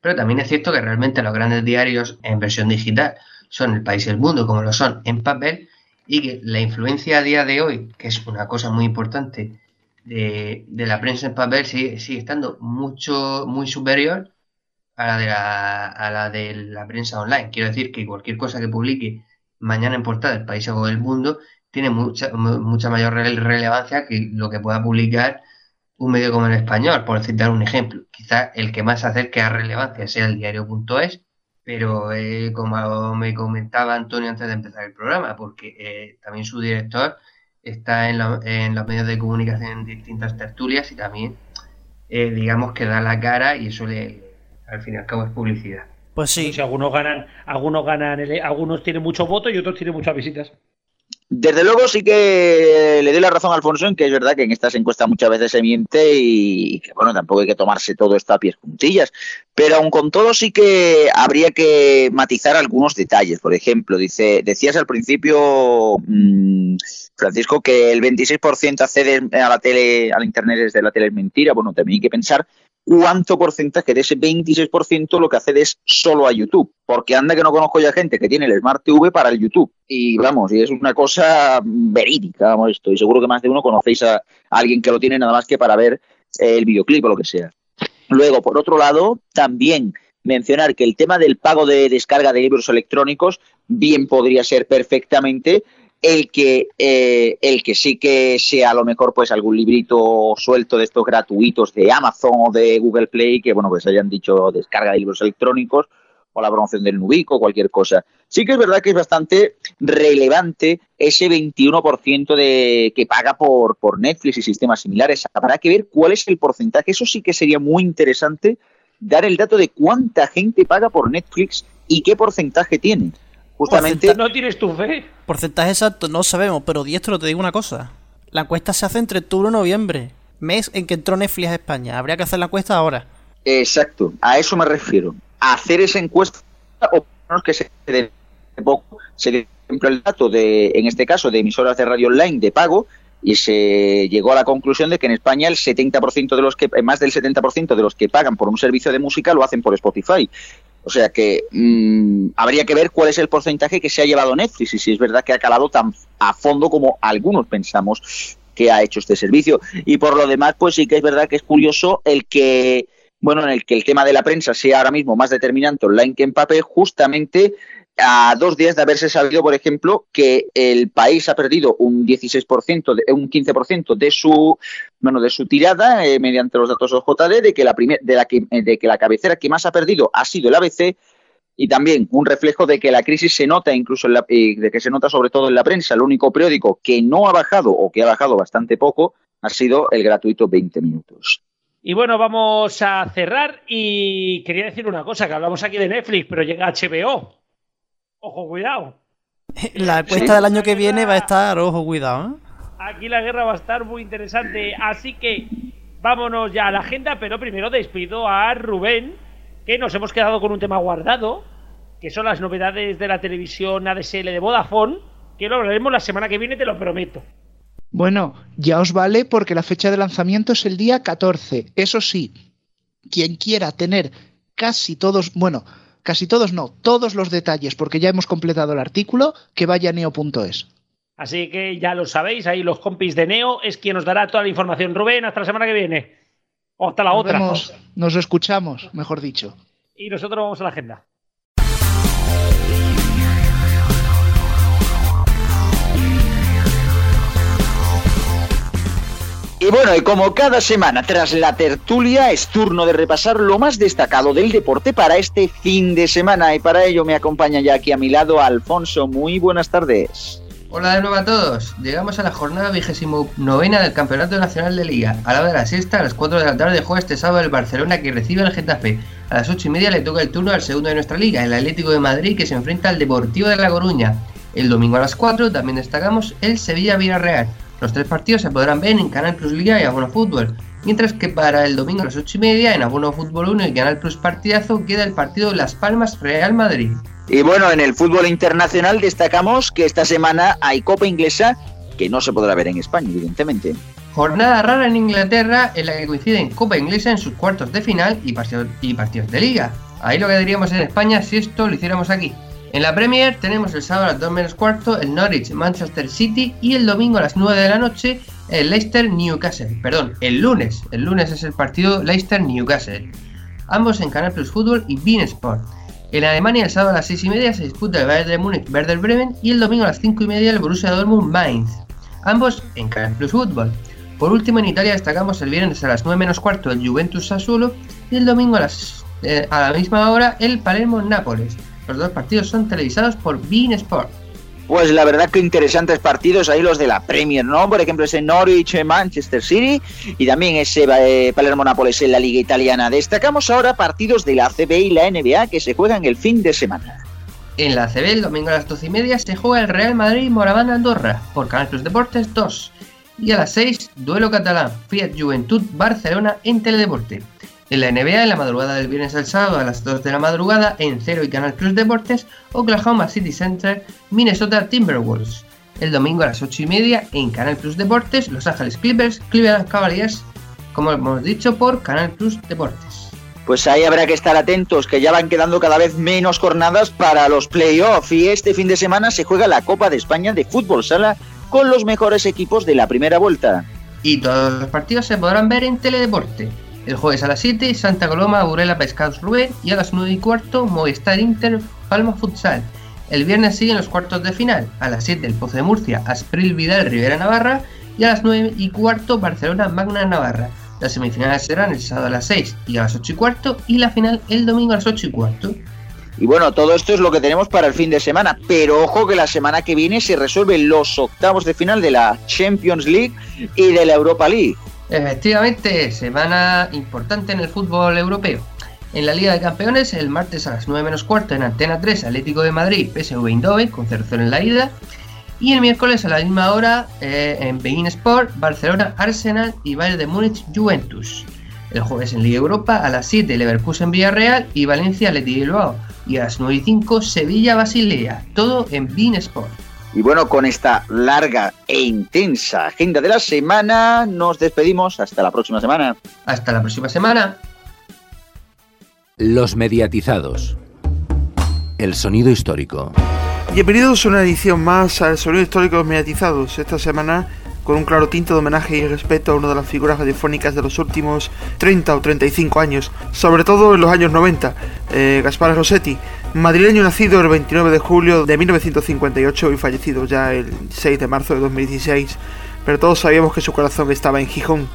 pero también es cierto que realmente los grandes diarios en versión digital son el país y el mundo, como lo son en papel, y que la influencia a día de hoy, que es una cosa muy importante de, la prensa en papel, sigue, estando mucho, muy superior a la, de la, a la de la prensa online. Quiero decir que cualquier cosa que publique mañana en portada del país o del mundo tiene mucha, mucha mayor relevancia que lo que pueda publicar un medio como el español, por citar un ejemplo. Quizás el que más acerque a relevancia sea el diario.es, pero eh, como me comentaba Antonio antes de empezar el programa, porque eh, también su director está en, en, los medios de comunicación en distintas tertulias y también, eh, digamos, que da la cara y eso le, al fin y al cabo es publicidad. Pues sí. Si algunos ganan, algunos ganan, algunos tienen mucho voto y otros tienen muchas visitas. Desde luego sí que le doy la razón a Alfonso en que es verdad que en estas encuestas muchas veces se miente y que bueno, tampoco hay que tomarse todo esto a pies juntillas, pero aun con todo sí que habría que matizar algunos detalles. Por ejemplo, dice, decías al principio, mm, Francisco, que el 26% accede a la tele, al internet desde la tele es mentira. Bueno, también hay que pensar cuánto porcentaje de ese 26% lo que hace es solo a YouTube. Porque anda que no conozco ya gente que tiene el Smart TV para el YouTube. Y vamos, y es una cosa verídica, vamos, esto. Y seguro que más de uno conocéis a, alguien que lo tiene nada más que para ver el videoclip o lo que sea. Luego, por otro lado, también mencionar que el tema del pago de descarga de libros electrónicos bien podría ser perfectamente el que, eh, el que sí que sea a lo mejor pues algún librito suelto de estos gratuitos de Amazon o de Google Play que bueno pues hayan dicho descarga de libros electrónicos o la promoción del Nubico, cualquier cosa. Sí que es verdad que es bastante relevante ese 21% de que paga por, por Netflix y sistemas similares. Habrá que ver cuál es el porcentaje. Eso sí que sería muy interesante dar el dato de cuánta gente paga por Netflix y qué porcentaje tiene. Justamente. ¿No tienes tu fe? Porcentaje exacto, no sabemos, pero diestro te digo una cosa. La encuesta se hace entre octubre y noviembre, mes en que entró Netflix a España. Habría que hacer la encuesta ahora. Exacto, a eso me refiero. A hacer esa encuesta, o que se dé poco, se dé el dato de, en este caso, de emisoras de radio online de pago, y se llegó a la conclusión de que en España el 70% de los que más del 70% de los que pagan por un servicio de música lo hacen por Spotify. O sea que mm, habría que ver cuál es el porcentaje que se ha llevado Netflix y si es verdad que ha calado tan a fondo como algunos pensamos que ha hecho este servicio. Y por lo demás, pues sí que es verdad que es curioso el que, bueno, en el que el tema de la prensa sea ahora mismo más determinante online que en papel, justamente a dos días de haberse sabido, por ejemplo, que el país ha perdido un 16%, de, un 15% de su, bueno, de su tirada eh, mediante los datos OJD, de que la primer, de la que, de que la cabecera que más ha perdido ha sido el ABC y también un reflejo de que la crisis se nota incluso en la, eh, de que se nota sobre todo en la prensa. El único periódico que no ha bajado o que ha bajado bastante poco ha sido el gratuito 20 minutos. Y bueno, vamos a cerrar y quería decir una cosa, que hablamos aquí de Netflix, pero llega HBO. Ojo, cuidado. La encuesta del año que viene va a estar, ojo, cuidado. ¿eh? Aquí la guerra va a estar muy interesante, así que vámonos ya a la agenda, pero primero despido a Rubén, que nos hemos quedado con un tema guardado, que son las novedades de la televisión ADSL de Vodafone, que lo hablaremos la semana que viene, te lo prometo. Bueno, ya os vale porque la fecha de lanzamiento es el día 14. Eso sí, quien quiera tener casi todos, bueno, casi todos no, todos los detalles, porque ya hemos completado el artículo, que vaya a neo.es. Así que ya lo sabéis, ahí los compis de Neo es quien nos dará toda la información. Rubén, hasta la semana que viene. O hasta la Nos otra. vemos, nos escuchamos, mejor dicho. Y nosotros vamos a la agenda. Y bueno, y como cada semana tras la tertulia es turno de repasar lo más destacado del deporte para este fin de semana y para ello me acompaña ya aquí a mi lado Alfonso. Muy buenas tardes. Hola de nuevo a todos. Llegamos a la jornada vigésimo novena del Campeonato Nacional de Liga. A la hora de la siesta, a las 4 de la tarde juega este sábado el Barcelona que recibe al Getafe. A las 8 y media le toca el turno al segundo de nuestra liga, el Atlético de Madrid que se enfrenta al Deportivo de La Coruña. El domingo a las 4 también destacamos el Sevilla Villarreal. Los tres partidos se podrán ver en Canal Plus Liga y Abono Fútbol. Mientras que para el domingo a las 8 y media en Abono Fútbol 1 y Canal Plus Partidazo queda el partido Las Palmas Real Madrid. Y bueno, en el fútbol internacional destacamos que esta semana hay Copa Inglesa que no se podrá ver en España, evidentemente. Jornada rara en Inglaterra en la que coinciden Copa Inglesa en sus cuartos de final y, partidos, de liga. Ahí lo que diríamos en España si esto lo hiciéramos aquí. En la Premier tenemos el sábado a las 2 menos cuarto el Norwich Manchester City y el domingo a las 9 de la noche el Leicester Newcastle. Perdón, el lunes. El lunes es el partido Leicester Newcastle. Ambos en Canal Plus Fútbol y Bein Sport. En Alemania el sábado a las 6 y media se disputa el Bayern de Múnich Werder Bremen y el domingo a las 5 y media el Borussia Dortmund Mainz. Ambos en Canal Plus Fútbol. Por último en Italia destacamos el viernes a las 9 menos cuarto el Juventus Sassuolo y el domingo a, eh, a la misma hora el Palermo Nápoles. Los dos partidos son televisados por Bein Sport. Pues la verdad que interesantes partidos ahí los de la Premier, ¿no? Por ejemplo, ese Norwich eh, Manchester City y también ese eh, Palermo Nápoles en la Liga Italiana. Destacamos ahora partidos de la ACB y la NBA que se juegan el fin de semana. En la ACB, el domingo a las 12 y media, se juega el Real Madrid Moraván Andorra por Canal Plus Deportes 2. Y a las 6, duelo catalán Fiat Juventud Barcelona en Teledeporte. En la NBA, en la madrugada del viernes al sábado a las 2 de la madrugada, en Cero y Canal Plus Deportes, Oklahoma City Center, Minnesota Timberwolves. El domingo a las 8 y media, en Canal Plus Deportes, Los Ángeles Clippers, Cleveland Cavaliers, como hemos dicho, por Canal Plus Deportes. Pues ahí habrá que estar atentos, que ya van quedando cada vez menos jornadas para los playoffs. Y este fin de semana se juega la Copa de España de Fútbol Sala con los mejores equipos de la primera vuelta. Y todos los partidos se podrán ver en Teledeporte. El jueves a las 7, Santa Coloma, Burela Pescados Rubén y a las 9 y cuarto, Movistar Inter, Palma Futsal. El viernes siguen los cuartos de final, a las 7 el Pozo de Murcia, Aspril Vidal Rivera Navarra y a las 9 y cuarto Barcelona Magna Navarra. Las semifinales serán el sábado a las 6 y a las 8 y cuarto y la final el domingo a las 8 y cuarto. Y bueno, todo esto es lo que tenemos para el fin de semana, pero ojo que la semana que viene se resuelven los octavos de final de la Champions League y de la Europa League. Efectivamente, semana importante en el fútbol europeo. En la Liga de Campeones, el martes a las 9 menos cuarto en Antena 3, Atlético de Madrid, PSV Eindhoven, con 0-0 en la ida. Y el miércoles a la misma hora eh, en Bein Sport, Barcelona, Arsenal y Bayern de Múnich, Juventus. El jueves en Liga Europa a las 7 Leverkusen Villarreal y Valencia Atleti Bilbao. Y a las 9 y 5 Sevilla Basilea. Todo en Bein Sport. Y bueno, con esta larga e intensa agenda de la semana, nos despedimos. Hasta la próxima semana. Hasta la próxima semana. Los mediatizados. El sonido histórico. Bienvenidos a una edición más al Sonido Histórico de los Mediatizados. Esta semana con un claro tinte de homenaje y respeto a una de las figuras radiofónicas de los últimos 30 o 35 años, sobre todo en los años 90, eh, Gaspar Rossetti, madrileño nacido el 29 de julio de 1958 y fallecido ya el 6 de marzo de 2016, pero todos sabíamos que su corazón estaba en Gijón.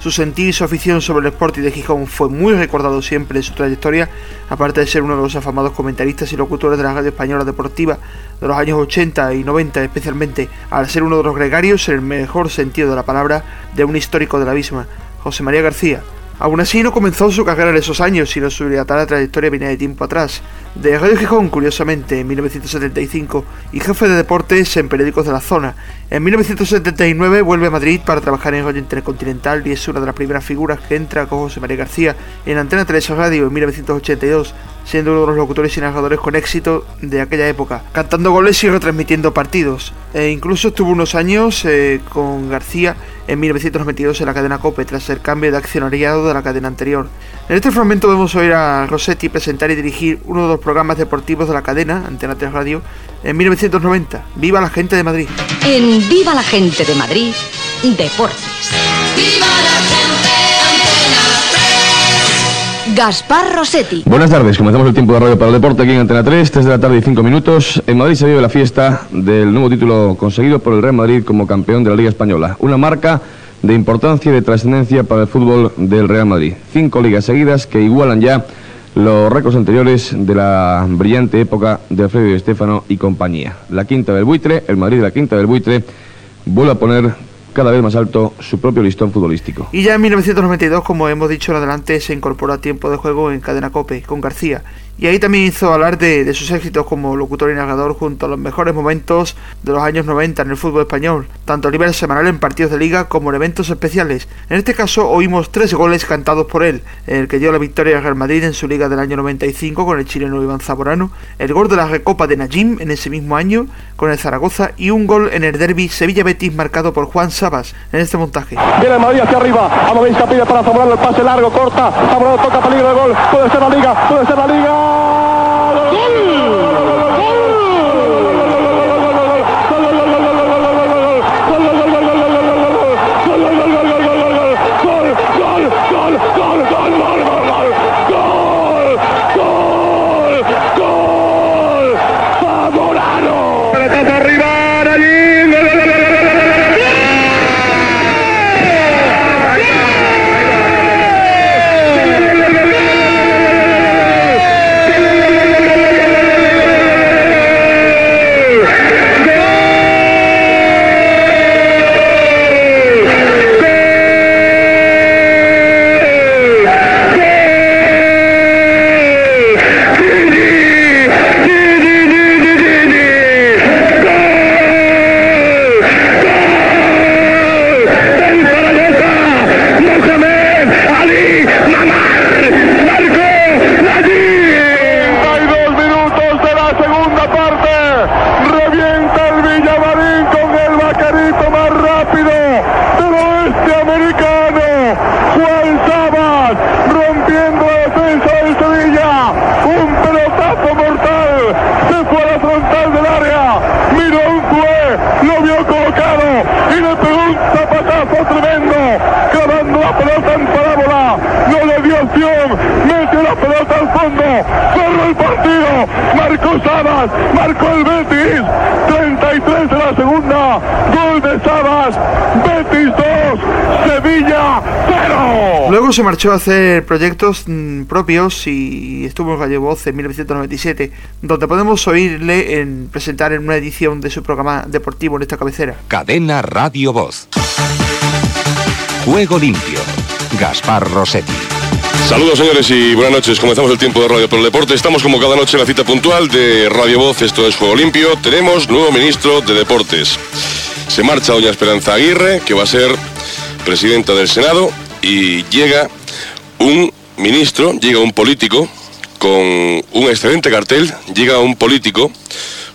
Su sentir y su afición sobre el Sporting de Gijón fue muy recordado siempre en su trayectoria, aparte de ser uno de los afamados comentaristas y locutores de la radio española deportiva de los años 80 y 90 especialmente, al ser uno de los gregarios en el mejor sentido de la palabra de un histórico de la misma, José María García, Aún así no comenzó su carrera en esos años, sino su dilatada trayectoria viene de tiempo atrás. De Radio Gijón, curiosamente, en 1975, y jefe de deportes en periódicos de la zona. En 1979 vuelve a Madrid para trabajar en Radio Intercontinental y es una de las primeras figuras que entra con José María García en Antena 3 Radio en 1982 siendo uno de los locutores y narradores con éxito de aquella época, cantando goles y retransmitiendo partidos. E incluso estuvo unos años eh, con García en 1992 en la cadena COPE, tras el cambio de accionariado de la cadena anterior. En este fragmento vemos oír a Rossetti presentar y dirigir uno de los programas deportivos de la cadena, Antena 3 Radio, en 1990. ¡Viva la gente de Madrid! En Viva la gente de Madrid, Deportes. ¡Viva la gente! Gaspar Rossetti. Buenas tardes, comenzamos el tiempo de radio para el deporte aquí en Antena 3, 3 de la tarde y 5 minutos. En Madrid se vive la fiesta del nuevo título conseguido por el Real Madrid como campeón de la Liga Española. Una marca de importancia y de trascendencia para el fútbol del Real Madrid. Cinco ligas seguidas que igualan ya los récords anteriores de la brillante época de Alfredo y Estefano y compañía. La quinta del buitre, el Madrid de la quinta del buitre, vuelve a poner cada vez más alto su propio listón futbolístico. Y ya en 1992, como hemos dicho en adelante, se incorporó a tiempo de juego en Cadena Cope con García y ahí también hizo hablar de, sus éxitos como locutor y narrador junto a los mejores momentos de los años 90 en el fútbol español, tanto a nivel semanal en partidos de liga como en eventos especiales. En este caso oímos tres goles cantados por él, el que dio la victoria al Real Madrid en su liga del año 95 con el chileno Iván Zaborano, el gol de la Recopa de Najim en ese mismo año con el Zaragoza y un gol en el derby Sevilla-Betis marcado por Juan Sabas en este montaje. Viene el Madrid hacia arriba, Amadeus pide para Zamorano el pase largo, corta, Zamorano toca peligro de gol, puede ser la liga. 0. Luego se marchó a hacer proyectos mm, propios y estuvo en Radio Voz en 1997, donde podemos oírle en presentar en una edición de su programa deportivo en esta cabecera. Cadena Radio Voz. Juego limpio. Gaspar Rossetti. Saludos señores y buenas noches. Comenzamos el tiempo de Radio por el Deporte. Estamos como cada noche en la cita puntual de Radio Voz. Esto es Juego Limpio. Tenemos nuevo ministro de Deportes. Se marcha doña Esperanza Aguirre, que va a ser presidenta del Senado, y llega un ministro, llega un político con un excelente cartel, llega un político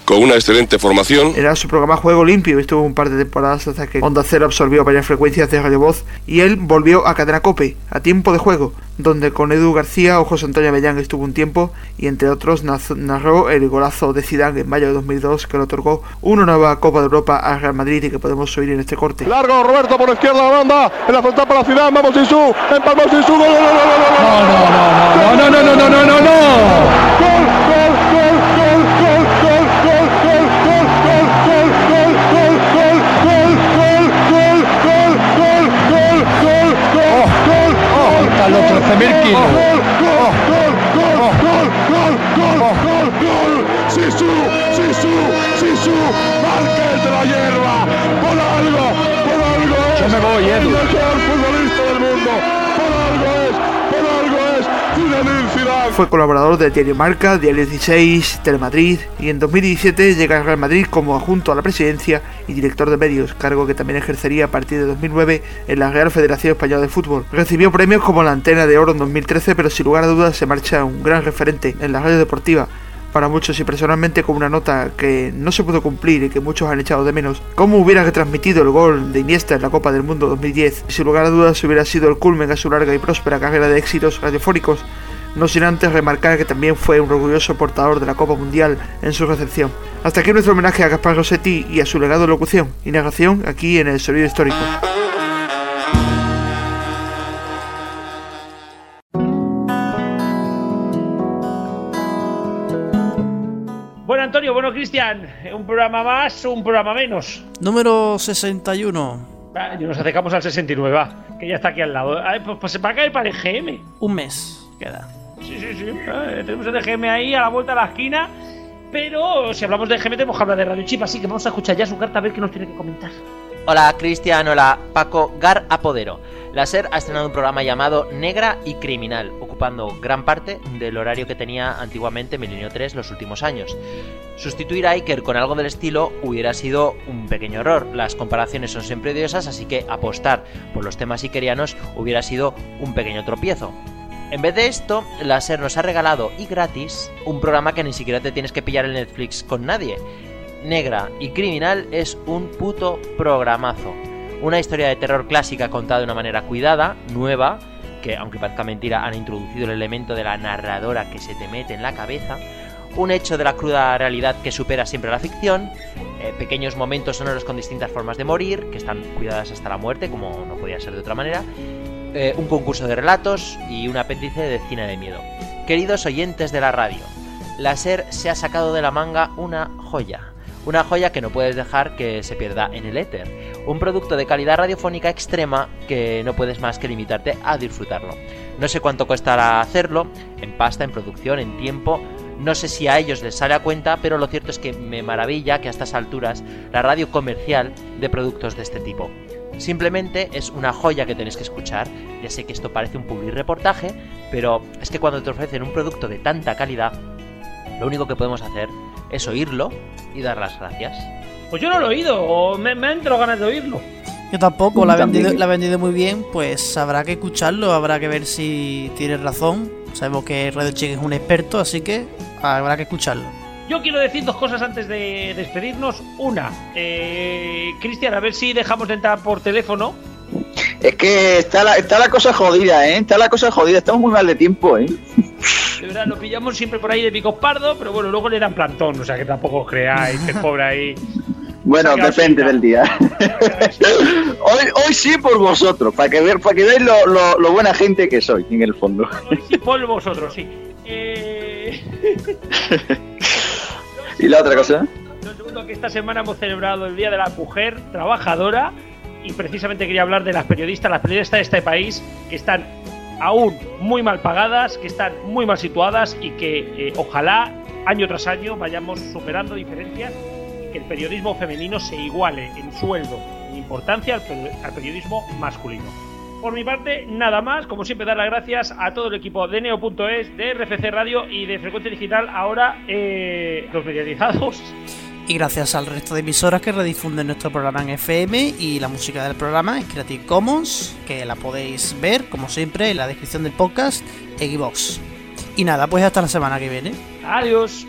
con una excelente formación. Era su programa Juego Limpio, estuvo un par de temporadas hasta que Onda Cero absorbió varias frecuencias de Radio Voz y él volvió a Cadena Cope, a tiempo de juego, donde con Edu García o José Antonio Avellán estuvo un tiempo y entre otros narró el golazo de Zidane en mayo de 2002 que le otorgó una nueva Copa de Europa a Real Madrid y que podemos oír en este corte. Largo Roberto por la izquierda la banda, en la frontal para Zidane, vamos Sisu, empalmó Sisu, no, no, no, no, no, no, no, no, no, no, no, no, no, no, no. gol, gol, gol, gol. Samir Kino. Oh, oh, oh, ¡Gol, gol, gol, gol, gol, gol, gol, gol, gol! ¡Sisu, Sisu, Sisu! ¡Marca el de la hierba! ¡Por algo, por algo! Yo me voy, Edu. El mejor futbolista del mundo. Fue colaborador del diario Marca, Diario 16, Telemadrid y en 2017 llega al Real Madrid como adjunto a la presidencia y director de medios, cargo que también ejercería a partir de 2009 en la Real Federación Española de Fútbol. Recibió premios como la Antena de Oro en 2013, pero sin lugar a dudas se marcha un gran referente en la radio deportiva para muchos y personalmente con una nota que no se pudo cumplir y que muchos han echado de menos. ¿Cómo hubiera retransmitido el gol de Iniesta en la Copa del Mundo 2010? Sin lugar a dudas hubiera sido el culmen a su larga y próspera carrera de éxitos radiofónicos, no sin antes remarcar que también fue un orgulloso portador de la Copa Mundial en su recepción. Hasta aquí nuestro homenaje a Gaspar Rossetti y a su legado de locución y narración aquí en el Sonido Histórico. Bueno, Antonio, bueno, Cristian, un programa más, un programa menos. Número 61. Va, y nos acercamos al 69, va, que ya está aquí al lado. A ver, pues, pues se va a caer para el GM. Un mes queda. Sí, sí, sí. eh, tenemos el GM ahí a la vuelta de la esquina. Pero si hablamos de GM tenemos que hablar de Radio Chip, así que vamos a escuchar ya su carta a ver qué nos tiene que comentar. Hola Cristian, hola Paco Gar Apodero. La SER ha estrenado un programa llamado Negra y Criminal, ocupando gran parte del horario que tenía antiguamente Milenio 3 los últimos años. Sustituir a Iker con algo del estilo hubiera sido un pequeño error. Las comparaciones son siempre odiosas, así que apostar por los temas ikerianos hubiera sido un pequeño tropiezo. En vez de esto, la SER nos ha regalado y gratis un programa que ni siquiera te tienes que pillar en Netflix con nadie. Negra y Criminal es un puto programazo. Una historia de terror clásica contada de una manera cuidada, nueva, que aunque parezca mentira han introducido el elemento de la narradora que se te mete en la cabeza, un hecho de la cruda realidad que supera siempre la ficción, eh, pequeños momentos sonoros con distintas formas de morir, que están cuidadas hasta la muerte, como no podía ser de otra manera, eh, un concurso de relatos y un apéndice de cine de miedo. Queridos oyentes de la radio, la SER se ha sacado de la manga una joya. Una joya que no puedes dejar que se pierda en el éter. Un producto de calidad radiofónica extrema que no puedes más que limitarte a disfrutarlo. No sé cuánto costará hacerlo, en pasta, en producción, en tiempo. No sé si a ellos les sale a cuenta, pero lo cierto es que me maravilla que a estas alturas la radio comercial de productos de este tipo. Simplemente es una joya que tenéis que escuchar. Ya sé que esto parece un public reportaje, pero es que cuando te ofrecen un producto de tanta calidad, lo único que podemos hacer es oírlo y dar las gracias. Pues yo no lo he oído, o me, me han entrado ganas de oírlo. Yo tampoco, la ha, vendido, la ha vendido muy bien, pues habrá que escucharlo, habrá que ver si tiene razón. Sabemos que Radio Chic es un experto, así que habrá que escucharlo. Yo quiero decir dos cosas antes de despedirnos. Una, eh, Cristian, a ver si dejamos de entrar por teléfono. Es que está la, está la cosa jodida, ¿eh? Está la cosa jodida. Estamos muy mal de tiempo, ¿eh? De verdad, lo pillamos siempre por ahí de picos pardo, pero bueno, luego le dan plantón, o sea que tampoco os creáis que el pobre ahí. Bueno, depende del día. hoy, hoy sí por vosotros, para que, ver, para que veáis lo, lo- lo buena gente que soy, en el fondo. Sí, por vosotros, sí. Eh, ¿Y la otra cosa? Lo segundo, que esta semana hemos celebrado el Día de la Mujer Trabajadora y precisamente quería hablar de las periodistas, las periodistas de este país que están aún muy mal pagadas, que están muy mal situadas y que eh, ojalá año tras año vayamos superando diferencias y que el periodismo femenino se iguale en sueldo, en importancia al, peri- al periodismo masculino. Por mi parte, nada más. Como siempre, dar las gracias a todo el equipo de Neo.es, de RFC Radio y de Frecuencia Digital. Ahora, eh, los mediatizados. Y gracias al resto de emisoras que redifunden nuestro programa en FM y la música del programa es Creative Commons, que la podéis ver, como siempre, en la descripción del podcast en iVoox. Y nada, pues hasta la semana que viene. Adiós.